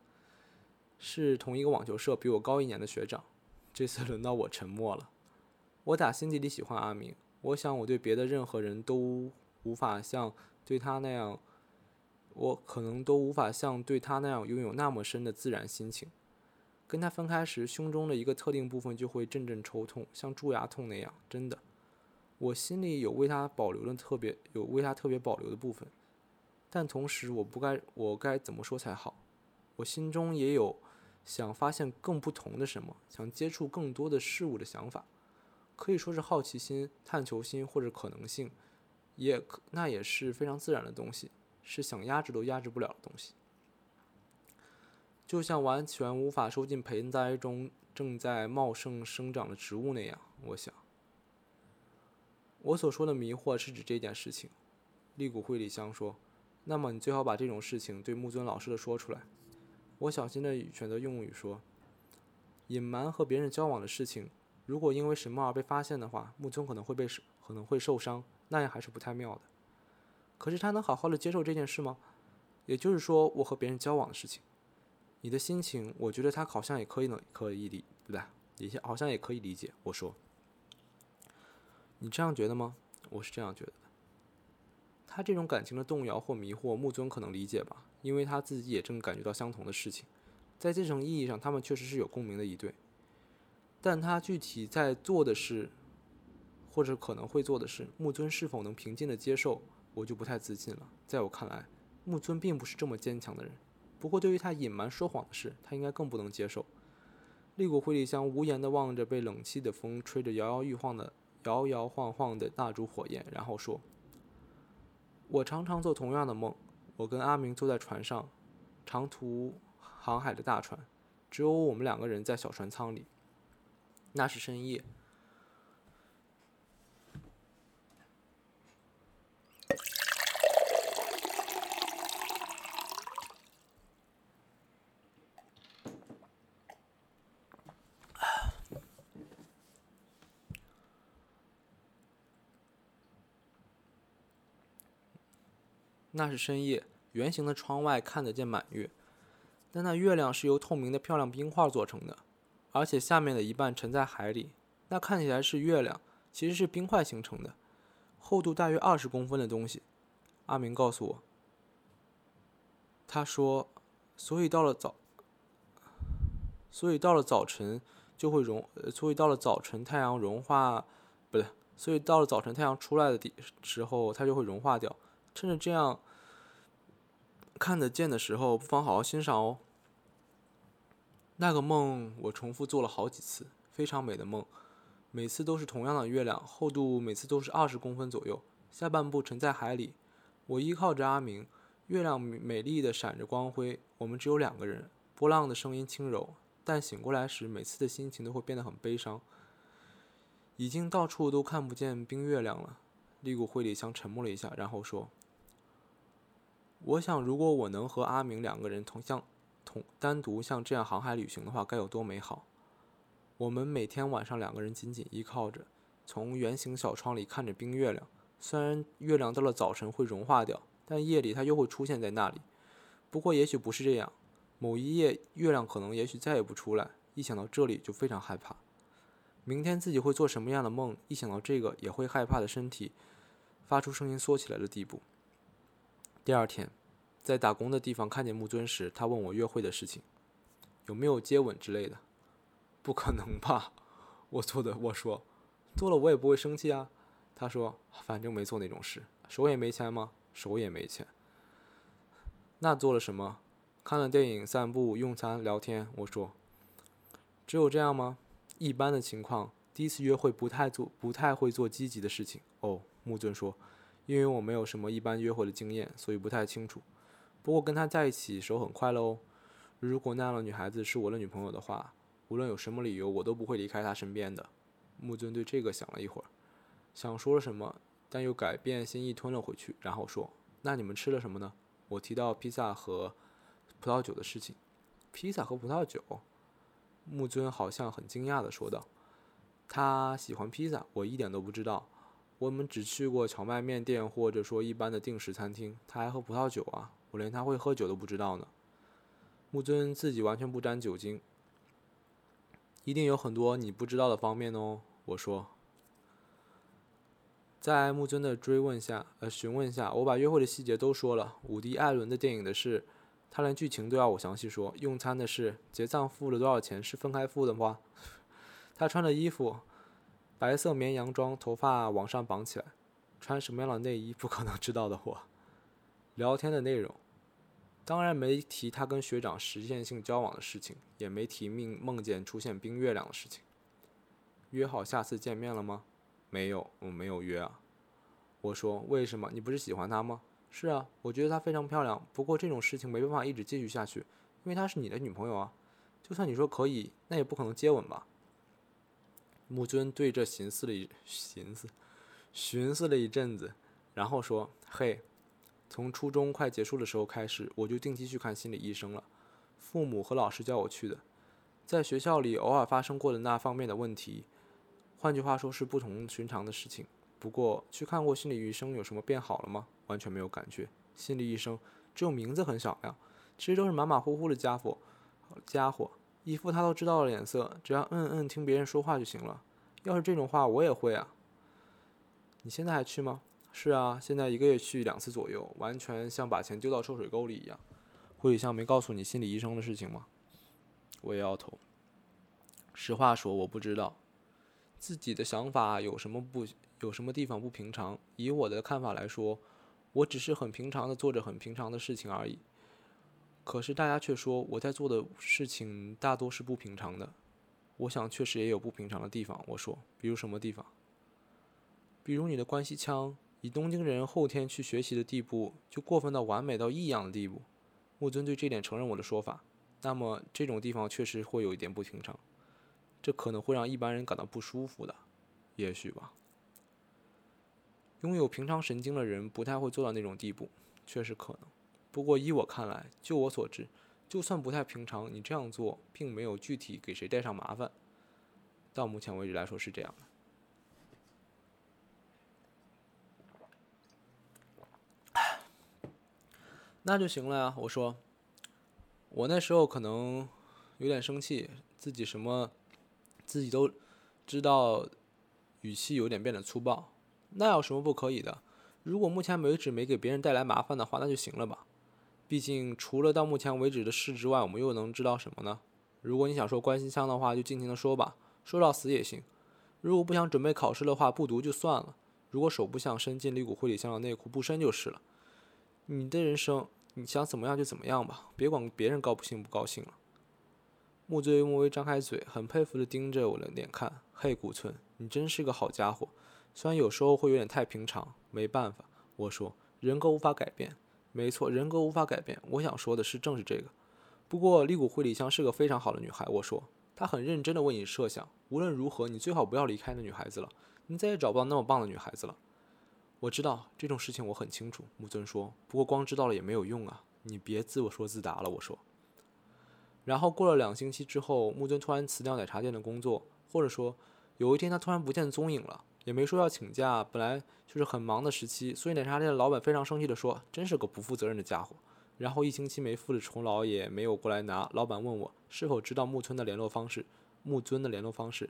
是同一个网球社，比我高一年的学长。这次轮到我沉默了。我打心底里喜欢阿明，我想我对别的任何人都无法像对他那样，我可能都无法像对他那样拥有那么深的自然心情。跟他分开时，胸中的一个特定部分就会阵阵抽痛，像蛀牙痛那样。真的，我心里有为他保留的特别，有为他特别保留的部分，但同时，我不该，我该怎么说才好？我心中也有想发现更不同的什么，想接触更多的事物的想法，可以说是好奇心、探求心或者可能性，也那也是非常自然的东西，是想压制都压制不了的东西。就像完全无法收进盆栽中正在茂盛生长的植物那样，我想。我所说的迷惑是指这件事情。利古惠里香说：“那么你最好把这种事情对木尊老实的说出来。”我小心的选择用语说：“隐瞒和别人交往的事情，如果因为什么而被发现的话，木尊可能会被可能会受伤，那样还是不太妙的。可是他能好好的接受这件事吗？也就是说，我和别人交往的事情。”你的心情，我觉得他好像也可以能，可以理，对吧？也好像也可以理解。我说，你这样觉得吗？我是这样觉得。他这种感情的动摇或迷惑，木尊可能理解吧，因为他自己也正感觉到相同的事情。在这种意义上，他们确实是有共鸣的一对。但他具体在做的事，或者可能会做的事，木尊是否能平静的接受，我就不太自信了。在我看来，木尊并不是这么坚强的人。不过，对于他隐瞒说谎的事，他应该更不能接受。利古惠里香无言地望着被冷气的风吹着摇摇欲晃的、摇摇晃晃的蜡烛火焰，然后说：“我常常做同样的梦。我跟阿明坐在船上，长途航海的大船，只有我们两个人在小船舱里。那是深夜。”那是深夜，圆形的窗外看得见满月，但那月亮是由透明的漂亮冰块做成的，而且下面的一半沉在海里。那看起来是月亮，其实是冰块形成的，厚度大约二十公分的东西。阿明告诉我，他说，所以到了早，所以到了早晨就会融，所以到了早晨太阳融化，不对，所以到了早晨太阳出来的时候，它就会融化掉。趁着这样看得见的时候，不妨好好欣赏哦。那个梦我重复做了好几次，非常美的梦，每次都是同样的月亮，厚度每次都是二十公分左右，下半部沉在海里。我依靠着阿明，月亮美丽的闪着光辉。我们只有两个人，波浪的声音轻柔，但醒过来时，每次的心情都会变得很悲伤。已经到处都看不见冰月亮了。利古惠里香沉默了一下，然后说。我想，如果我能和阿明两个人同像同单独像这样航海旅行的话，该有多美好！我们每天晚上两个人紧紧依靠着，从圆形小窗里看着冰月亮。虽然月亮到了早晨会融化掉，但夜里它又会出现在那里。不过也许不是这样，某一夜月亮可能也许再也不出来。一想到这里就非常害怕。明天自己会做什么样的梦，一想到这个也会害怕的身体发出声音缩起来的地步。第二天，在打工的地方看见木尊时，他问我约会的事情，有没有接吻之类的。不可能吧？我做的，我说，做了我也不会生气啊。他说，反正没做那种事，手也没牵吗？手也没牵。那做了什么？看了电影、散步、用餐、聊天。我说，只有这样吗？一般的情况，第一次约会不太做，不太会做积极的事情。哦，木尊说，因为我没有什么一般约会的经验，所以不太清楚。不过跟她在一起时候很快乐哦。如果那样的女孩子是我的女朋友的话，无论有什么理由，我都不会离开她身边的。木尊对这个想了一会儿，想说了什么，但又改变心意吞了回去，然后说：“那你们吃了什么呢？”我提到披萨和葡萄酒的事情。披萨和葡萄酒。木尊好像很惊讶的说道：“他喜欢披萨，我一点都不知道。我们只去过荞麦面店，或者说一般的定时餐厅。他还喝葡萄酒啊，我连他会喝酒都不知道呢。”木尊自己完全不沾酒精，一定有很多你不知道的方面哦。我说，在木尊的追问下，呃，询问下，我把约会的细节都说了。伍迪·艾伦的电影的事。他连剧情都要我详细说，用餐的事，结账付了多少钱，是分开付的吗？他穿的衣服，白色绵羊装，头发往上绑起来，穿什么样的内衣，不可能知道的我。聊天的内容，当然没提他跟学长实现性交往的事情，也没提梦梦见出现冰月亮的事情。约好下次见面了吗？没有，我没有约啊。我说为什么？你不是喜欢他吗？是啊，我觉得她非常漂亮。不过这种事情没办法一直继续下去，因为她是你的女朋友啊。就算你说可以，那也不可能接吻吧？木尊对这寻思了一寻思，寻思了一阵子，然后说：“嘿，从初中快结束的时候开始，我就定期去看心理医生了。父母和老师叫我去的。在学校里偶尔发生过的那方面的问题，换句话说是不同寻常的事情。不过去看过心理医生，有什么变好了吗？”完全没有感觉。心理医生只有名字很响亮，其实都是马马虎虎的家伙，家伙一副他都知道的脸色，只要嗯嗯听别人说话就行了。要是这种话我也会啊。你现在还去吗？是啊，现在一个月去两次左右，完全像把钱丢到臭水沟里一样。护理箱没告诉你心理医生的事情吗？我摇摇头。实话说，我不知道自己的想法有什么不有什么地方不平常。以我的看法来说。我只是很平常的做着很平常的事情而已，可是大家却说我在做的事情大多是不平常的。我想确实也有不平常的地方。我说，比如什么地方？比如你的关系腔，以东京人后天去学习的地步，就过分到完美到异样的地步。木尊对这点承认我的说法。那么这种地方确实会有一点不平常，这可能会让一般人感到不舒服的，也许吧。拥有平常神经的人不太会做到那种地步，确实可能。不过依我看来，就我所知，就算不太平常，你这样做并没有具体给谁带上麻烦。到目前为止来说是这样的。那就行了呀，我说。我那时候可能有点生气，自己什么自己都知道，语气有点变得粗暴。那有什么不可以的？如果目前为止没给别人带来麻烦的话，那就行了吧。毕竟除了到目前为止的事之外，我们又能知道什么呢？如果你想说关心腔的话，就尽情的说吧，说到死也行。如果不想准备考试的话，不读就算了。如果手不想伸进李谷会里箱的内裤，不伸就是了。你的人生，你想怎么样就怎么样吧，别管别人高不兴不高兴了。木醉木微张开嘴，很佩服的盯着我的脸看。嘿，古村，你真是个好家伙。虽然有时候会有点太平常，没办法。我说，人格无法改变，没错，人格无法改变。我想说的是，正是这个。不过，丽谷惠里香是个非常好的女孩。我说，她很认真的为你设想，无论如何，你最好不要离开那女孩子了。你再也找不到那么棒的女孩子了。我知道这种事情，我很清楚。木尊说，不过光知道了也没有用啊。你别自我说自答了。我说。然后过了两星期之后，木尊突然辞掉奶茶店的工作，或者说，有一天他突然不见踪影了。也没说要请假，本来就是很忙的时期，所以奶茶店的老板非常生气的说：“真是个不负责任的家伙。”然后一星期没付的酬劳也没有过来拿。老板问我是否知道木村的联络方式，木尊的联络方式。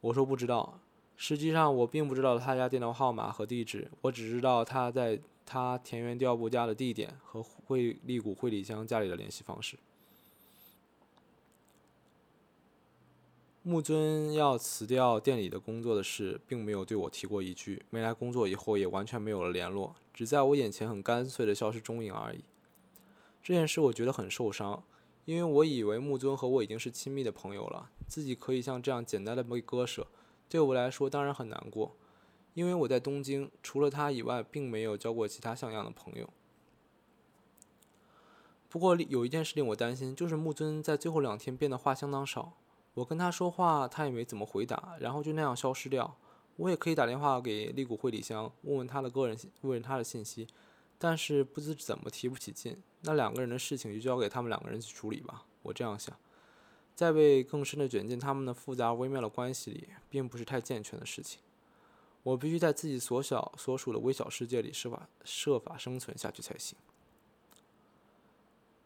我说不知道。实际上，我并不知道他家电脑号码和地址，我只知道他在他田园调布家的地点和惠利谷惠里香家里的联系方式。木尊要辞掉店里的工作的事，并没有对我提过一句。没来工作以后，也完全没有了联络，只在我眼前很干脆的消失踪影而已。这件事我觉得很受伤，因为我以为木尊和我已经是亲密的朋友了，自己可以像这样简单的被割舍。对我来说当然很难过，因为我在东京除了他以外，并没有交过其他像样的朋友。不过有一件事令我担心，就是木尊在最后两天变得话相当少。我跟他说话，他也没怎么回答，然后就那样消失掉。我也可以打电话给利谷惠里香，问问他的个人问问他的信息，但是不知怎么提不起劲。那两个人的事情就交给他们两个人去处理吧，我这样想。再被更深的卷进他们的复杂微妙的关系里，并不是太健全的事情。我必须在自己所小所属的微小世界里设法设法生存下去才行。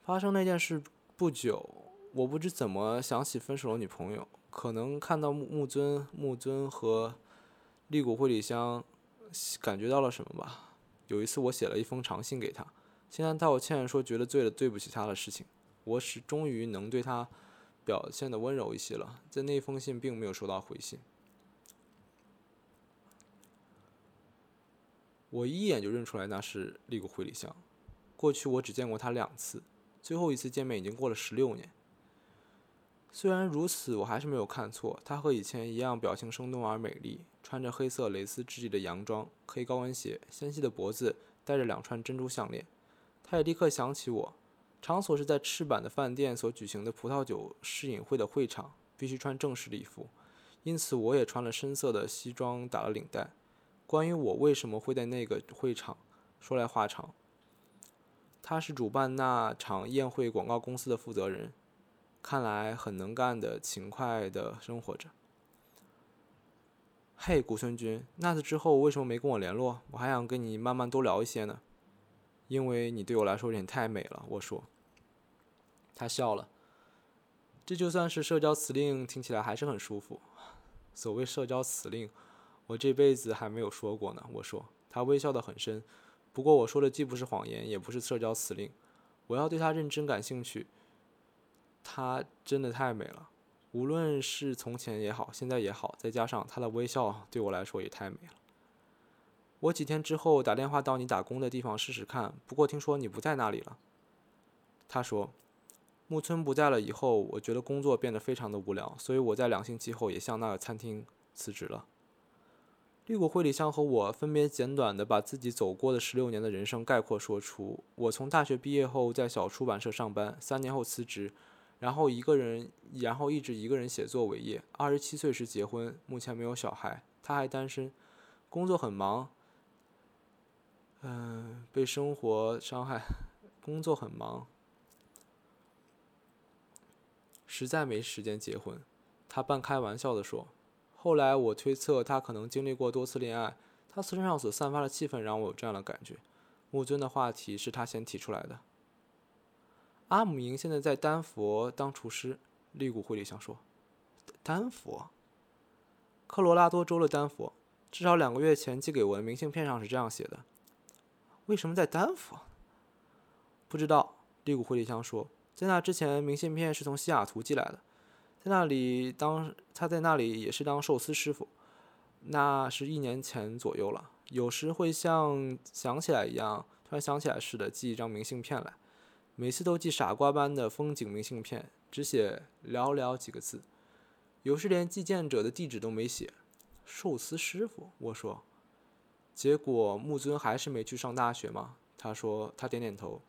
发生那件事不久，我不知怎么想起分手的女朋友，可能看到木木尊木尊和利谷惠里香，感觉到了什么吧。有一次我写了一封长信给他，向他道歉，说觉得做了对不起他的事情。我是终于能对他。表现的温柔一些了，在那封信并没有收到回信。我一眼就认出来那是利谷惠里香。过去我只见过她两次，最后一次见面已经过了十六年。虽然如此，我还是没有看错，她和以前一样，表情生动而美丽，穿着黑色蕾丝质地的洋装、黑高跟鞋，纤细的脖子戴着两串珍珠项链。她也立刻想起我。场所是在赤坂的饭店所举行的葡萄酒试饮会的会场，必须穿正式礼服，因此我也穿了深色的西装，打了领带。关于我为什么会在那个会场，说来话长。他是主办那场宴会广告公司的负责人，看来很能干的，勤快的生活着。嘿，古村君，那次之后为什么没跟我联络？我还想跟你慢慢多聊一些呢。因为你对我来说有点太美了，我说。他笑了。这就算是社交辞令，听起来还是很舒服。所谓社交辞令，我这辈子还没有说过呢。我说。他微笑得很深。不过我说的既不是谎言，也不是社交辞令。我要对他认真感兴趣。她真的太美了，无论是从前也好，现在也好，再加上她的微笑，对我来说也太美了。我几天之后打电话到你打工的地方试试看，不过听说你不在那里了。他说，木村不在了以后，我觉得工作变得非常的无聊，所以我在两星期后也向那个餐厅辞职了。绿谷惠里香和我分别简短的把自己走过的十六年的人生概括说出。我从大学毕业后在小出版社上班，三年后辞职，然后一个人，然后一直一个人写作为业。二十七岁时结婚，目前没有小孩，他还单身，工作很忙。嗯，被生活伤害，工作很忙，实在没时间结婚。他半开玩笑的说。后来我推测他可能经历过多次恋爱，他身上所散发的气氛让我有这样的感觉。木尊的话题是他先提出来的。阿姆营现在在丹佛当厨师，利古惠里香说。丹佛，科罗拉多州的丹佛，至少两个月前寄给我的明信片上是这样写的。为什么在丹佛？不知道。利古惠里香说，在那之前，明信片是从西雅图寄来的，在那里当他在那里也是当寿司师傅，那是一年前左右了。有时会像想起来一样，突然想起来似的寄一张明信片来，每次都寄傻瓜般的风景明信片，只写寥寥几个字，有时连寄件者的地址都没写。寿司师傅，我说。结果木尊还是没去上大学吗？他说，他点点头，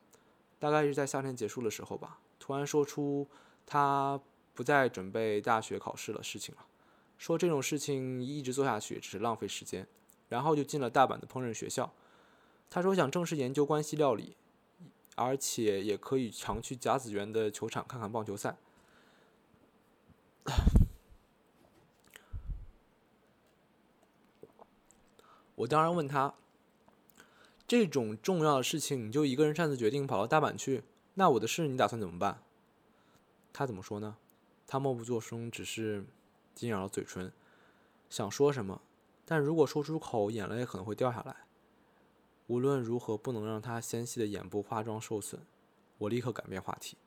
大概是在夏天结束的时候吧。突然说出他不再准备大学考试的事情了，说这种事情一直做下去只是浪费时间。然后就进了大阪的烹饪学校。他说想正式研究关西料理，而且也可以常去甲子园的球场看看棒球赛。我当然问他：“这种重要的事情，你就一个人擅自决定跑到大阪去？那我的事你打算怎么办？”他怎么说呢？他默不作声，只是紧咬着嘴唇。想说什么，但如果说出口，眼泪可能会掉下来。无论如何，不能让他纤细的眼部化妆受损。我立刻改变话题。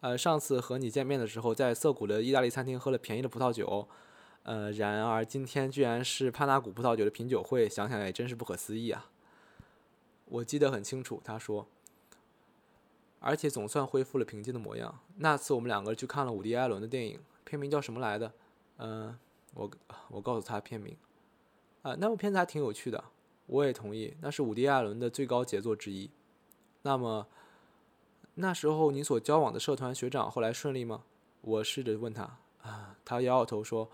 呃，上次和你见面的时候，在涩谷的意大利餐厅喝了便宜的葡萄酒。呃，然而今天居然是帕纳古葡萄酒的品酒会，想想也真是不可思议啊。我记得很清楚，他说，而且总算恢复了平静的模样。那次我们两个去看了伍迪·艾伦的电影，片名叫什么来的？嗯，我我告诉他片名。啊，那部片子还挺有趣的。我也同意，那是伍迪·艾伦的最高杰作之一。那么，那时候你所交往的社团学长后来顺利吗？我试着问他。啊，他摇摇头说：“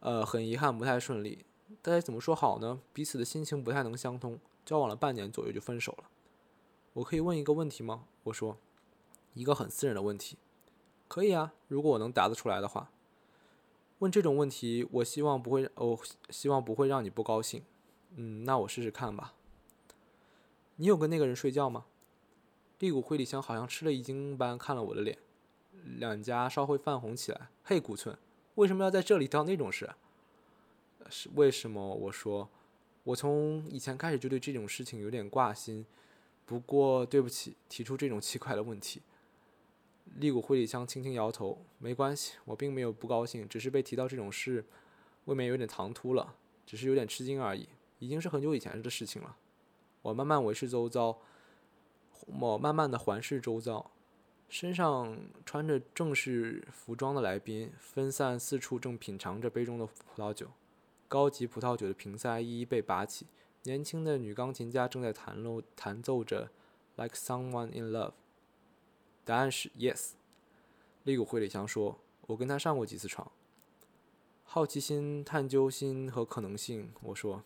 呃，很遗憾，不太顺利。大家怎么说好呢？彼此的心情不太能相通，交往了半年左右就分手了。我可以问一个问题吗？”我说：“一个很私人的问题。”可以啊，如果我能答得出来的话。问这种问题，我希望不会，哦，希望不会让你不高兴。嗯，那我试试看吧。你有跟那个人睡觉吗？利古惠里香好像吃了一惊般看了我的脸，两颊稍微泛红起来。嘿，古村，为什么要在这里挑那种事？是为什么？我说，我从以前开始就对这种事情有点挂心。不过对不起，提出这种奇怪的问题。利古惠里香轻轻摇头，没关系，我并没有不高兴，只是被提到这种事，未免有点唐突了，只是有点吃惊而已。已经是很久以前的事情了。我慢慢围视周遭，我慢慢的环视周遭，身上穿着正式服装的来宾分散四处，正品尝着杯中的葡萄酒。高级葡萄酒的瓶塞一一被拔起，年轻的女钢琴家正在弹奏弹奏着《Like Someone in Love》。答案是 Yes。利古惠里香说：“我跟他上过几次床。”好奇心、探究心和可能性，我说。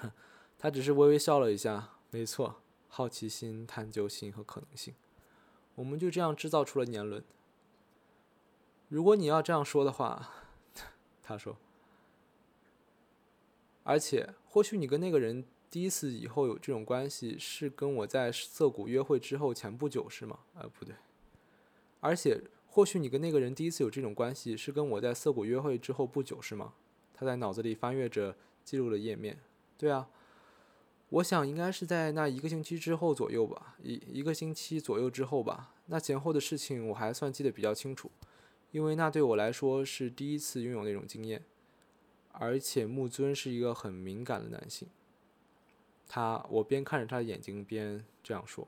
他只是微微笑了一下。没错，好奇心、探究心和可能性，我们就这样制造出了年轮。如果你要这样说的话，他说。而且，或许你跟那个人第一次以后有这种关系，是跟我在涩谷约会之后前不久，是吗？呃，不对。而且，或许你跟那个人第一次有这种关系，是跟我在涩谷约会之后不久，是吗？他在脑子里翻阅着记录的页面。对啊，我想应该是在那一个星期之后左右吧，一一个星期左右之后吧。那前后的事情我还算记得比较清楚，因为那对我来说是第一次拥有那种经验，而且木尊是一个很敏感的男性。他，我边看着他的眼睛边这样说。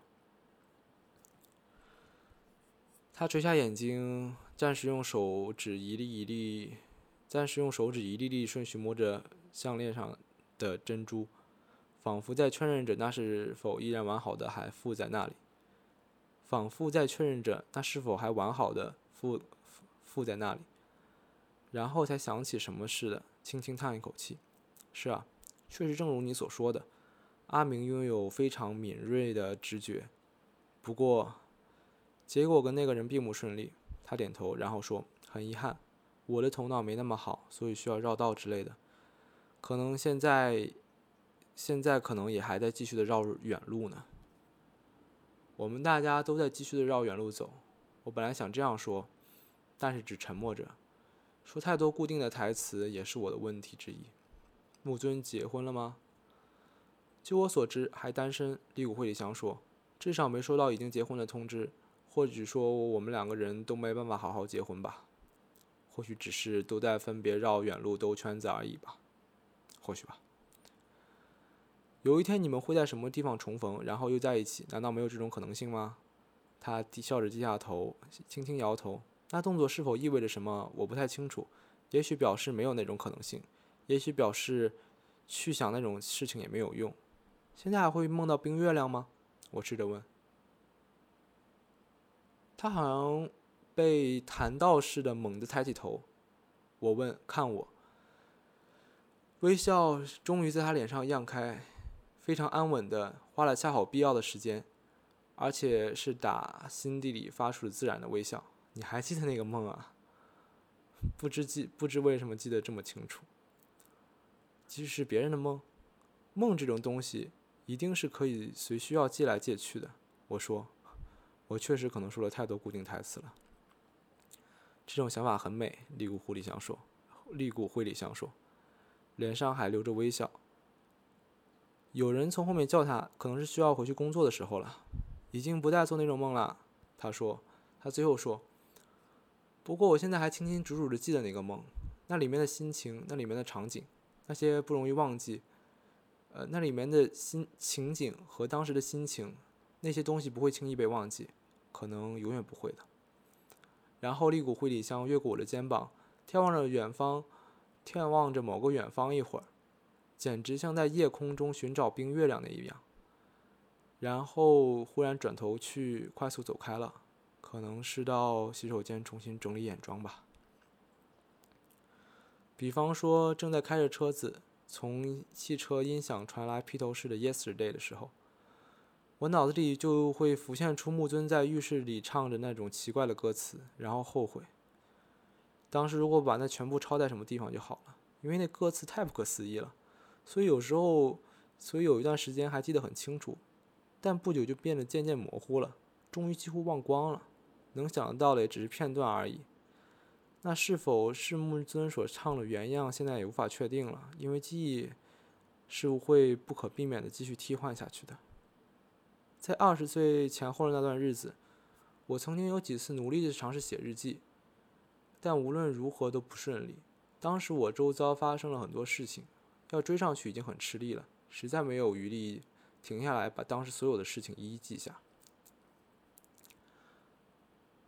他垂下眼睛，暂时用手指一粒一粒，暂时用手指一粒粒顺序摸着项链上。的珍珠，仿佛在确认着那是否依然完好的还附在那里，仿佛在确认着那是否还完好的附附在那里，然后才想起什么似的，轻轻叹一口气。是啊，确实正如你所说的，阿明拥有非常敏锐的直觉。不过，结果跟那个人并不顺利。他点头，然后说：“很遗憾，我的头脑没那么好，所以需要绕道之类的。”可能现在，现在可能也还在继续的绕远路呢。我们大家都在继续的绕远路走。我本来想这样说，但是只沉默着。说太多固定的台词也是我的问题之一。木尊结婚了吗？就我所知，还单身。利古惠里香说，至少没收到已经结婚的通知，或者说我们两个人都没办法好好结婚吧。或许只是都在分别绕远路兜圈子而已吧。或许吧。有一天你们会在什么地方重逢，然后又在一起？难道没有这种可能性吗？他低笑着低下头，轻轻摇头。那动作是否意味着什么？我不太清楚。也许表示没有那种可能性，也许表示去想那种事情也没有用。现在还会梦到冰月亮吗？我试着问。他好像被弹到似的，猛地抬起头。我问：“看我？”微笑终于在他脸上漾开，非常安稳的，花了恰好必要的时间，而且是打心底里发出的自然的微笑。你还记得那个梦啊？不知记不知为什么记得这么清楚。即使是别人的梦，梦这种东西一定是可以随需要借来借去的。我说，我确实可能说了太多固定台词了。这种想法很美，利古狐狸想说。利古灰里香说，脸上还留着微笑。有人从后面叫他，可能是需要回去工作的时候了。已经不再做那种梦了，他说。他最后说：“不过我现在还清清楚楚的记得那个梦，那里面的心情，那里面的场景，那些不容易忘记。呃，那里面的心情景和当时的心情，那些东西不会轻易被忘记，可能永远不会的。”然后利古惠里香越过我的肩膀，眺望着远方，眺望着某个远方一会儿，简直像在夜空中寻找冰月亮的一样。然后忽然转头去，快速走开了，可能是到洗手间重新整理眼妆吧。比方说，正在开着车子，从汽车音响传来披头士的《Yesterday》的时候，我脑子里就会浮现出木尊在浴室里唱着那种奇怪的歌词，然后后悔。当时如果把那全部抄在什么地方就好了，因为那歌词太不可思议了，所以有时候，所以有一段时间还记得很清楚。但不久就变得渐渐模糊了，终于几乎忘光了。能想得到的也只是片段而已。那是否是木尊所唱的原样，现在也无法确定了，因为记忆是会不可避免的继续替换下去的。在二十岁前后的那段日子，我曾经有几次努力的尝试写日记，但无论如何都不顺利。当时我周遭发生了很多事情，要追上去已经很吃力了，实在没有余力。停下来，把当时所有的事情一一记下，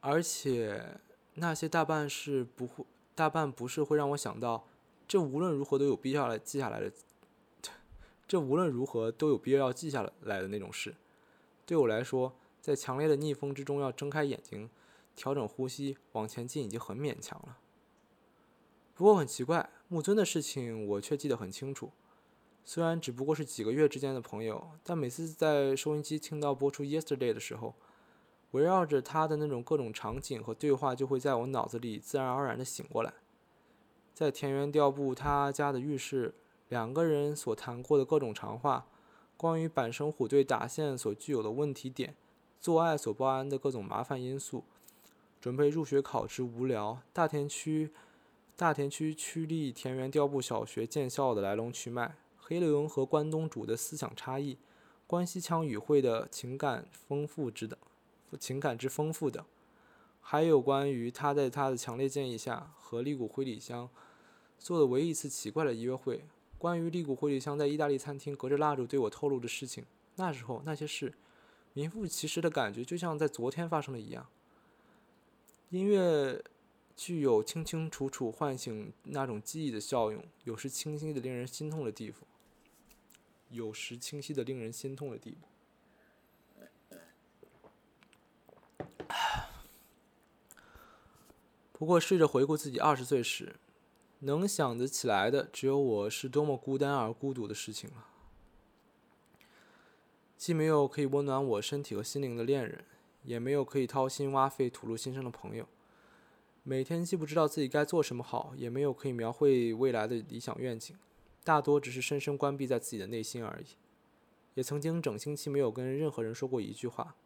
而且那些大半是不会，大半不是会让我想到，这无论如何都有必要来记下来的，这无论如何都有必要要记下来的那种事。对我来说，在强烈的逆风之中要睁开眼睛，调整呼吸，往前进已经很勉强了。不过很奇怪，木尊的事情我却记得很清楚。虽然只不过是几个月之间的朋友，但每次在收音机听到播出《Yesterday》的时候，围绕着他的那种各种场景和对话就会在我脑子里自然而然地醒过来。在田园调布他家的浴室，两个人所谈过的各种长话，关于板神虎队打线所具有的问题点，做爱所包含的各种麻烦因素，准备入学考之无聊，大田区大田区区立田园调布小学建校的来龙去脉。黑龙和关东煮的思想差异，关西腔语汇的情感丰富之等，情感之丰富等，还有关于他在他的强烈建议下和利古灰里香做的唯一一次奇怪的约会，关于利古灰里香在意大利餐厅隔着蜡烛对我透露的事情，那时候那些事，名副其实的感觉就像在昨天发生的一样。音乐具有清清楚楚唤醒那种记忆的效用，有时清晰的令人心痛的地方。有时清晰的令人心痛的地步。不过，试着回顾自己二十岁时，能想得起来的，只有我是多么孤单而孤独的事情了。既没有可以温暖我身体和心灵的恋人，也没有可以掏心挖肺吐露心声的朋友。每天既不知道自己该做什么好，也没有可以描绘未来的理想愿景。大多只是深深关闭在自己的内心而已，也曾经整星期没有跟任何人说过一句话。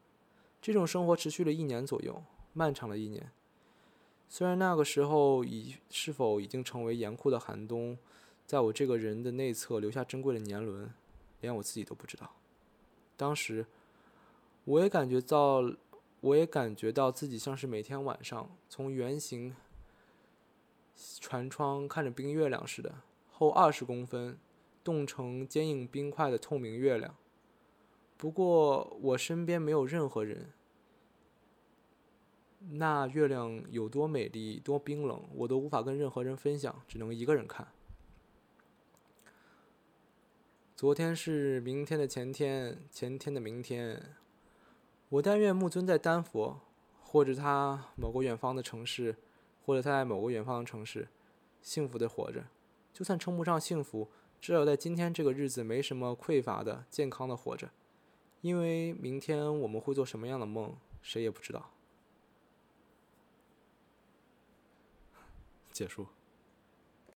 这种生活持续了一年左右，漫长的一年。虽然那个时候已是否已经成为严酷的寒冬，在我这个人的内侧留下珍贵的年轮，连我自己都不知道。当时，我也感觉到，我也感觉到自己像是每天晚上从圆形船窗看着冰月亮似的。厚二十公分、冻成坚硬冰块的透明月亮。不过我身边没有任何人。那月亮有多美丽、多冰冷，我都无法跟任何人分享，只能一个人看。昨天是明天的前天，前天的明天。我但愿木尊在丹佛，或者他某个远方的城市，或者他在某个远方的城市，幸福的活着。就算称不上幸福，至少在今天这个日子没什么匮乏的、健康的活着，因为明天我们会做什么样的梦，谁也不知道。结束。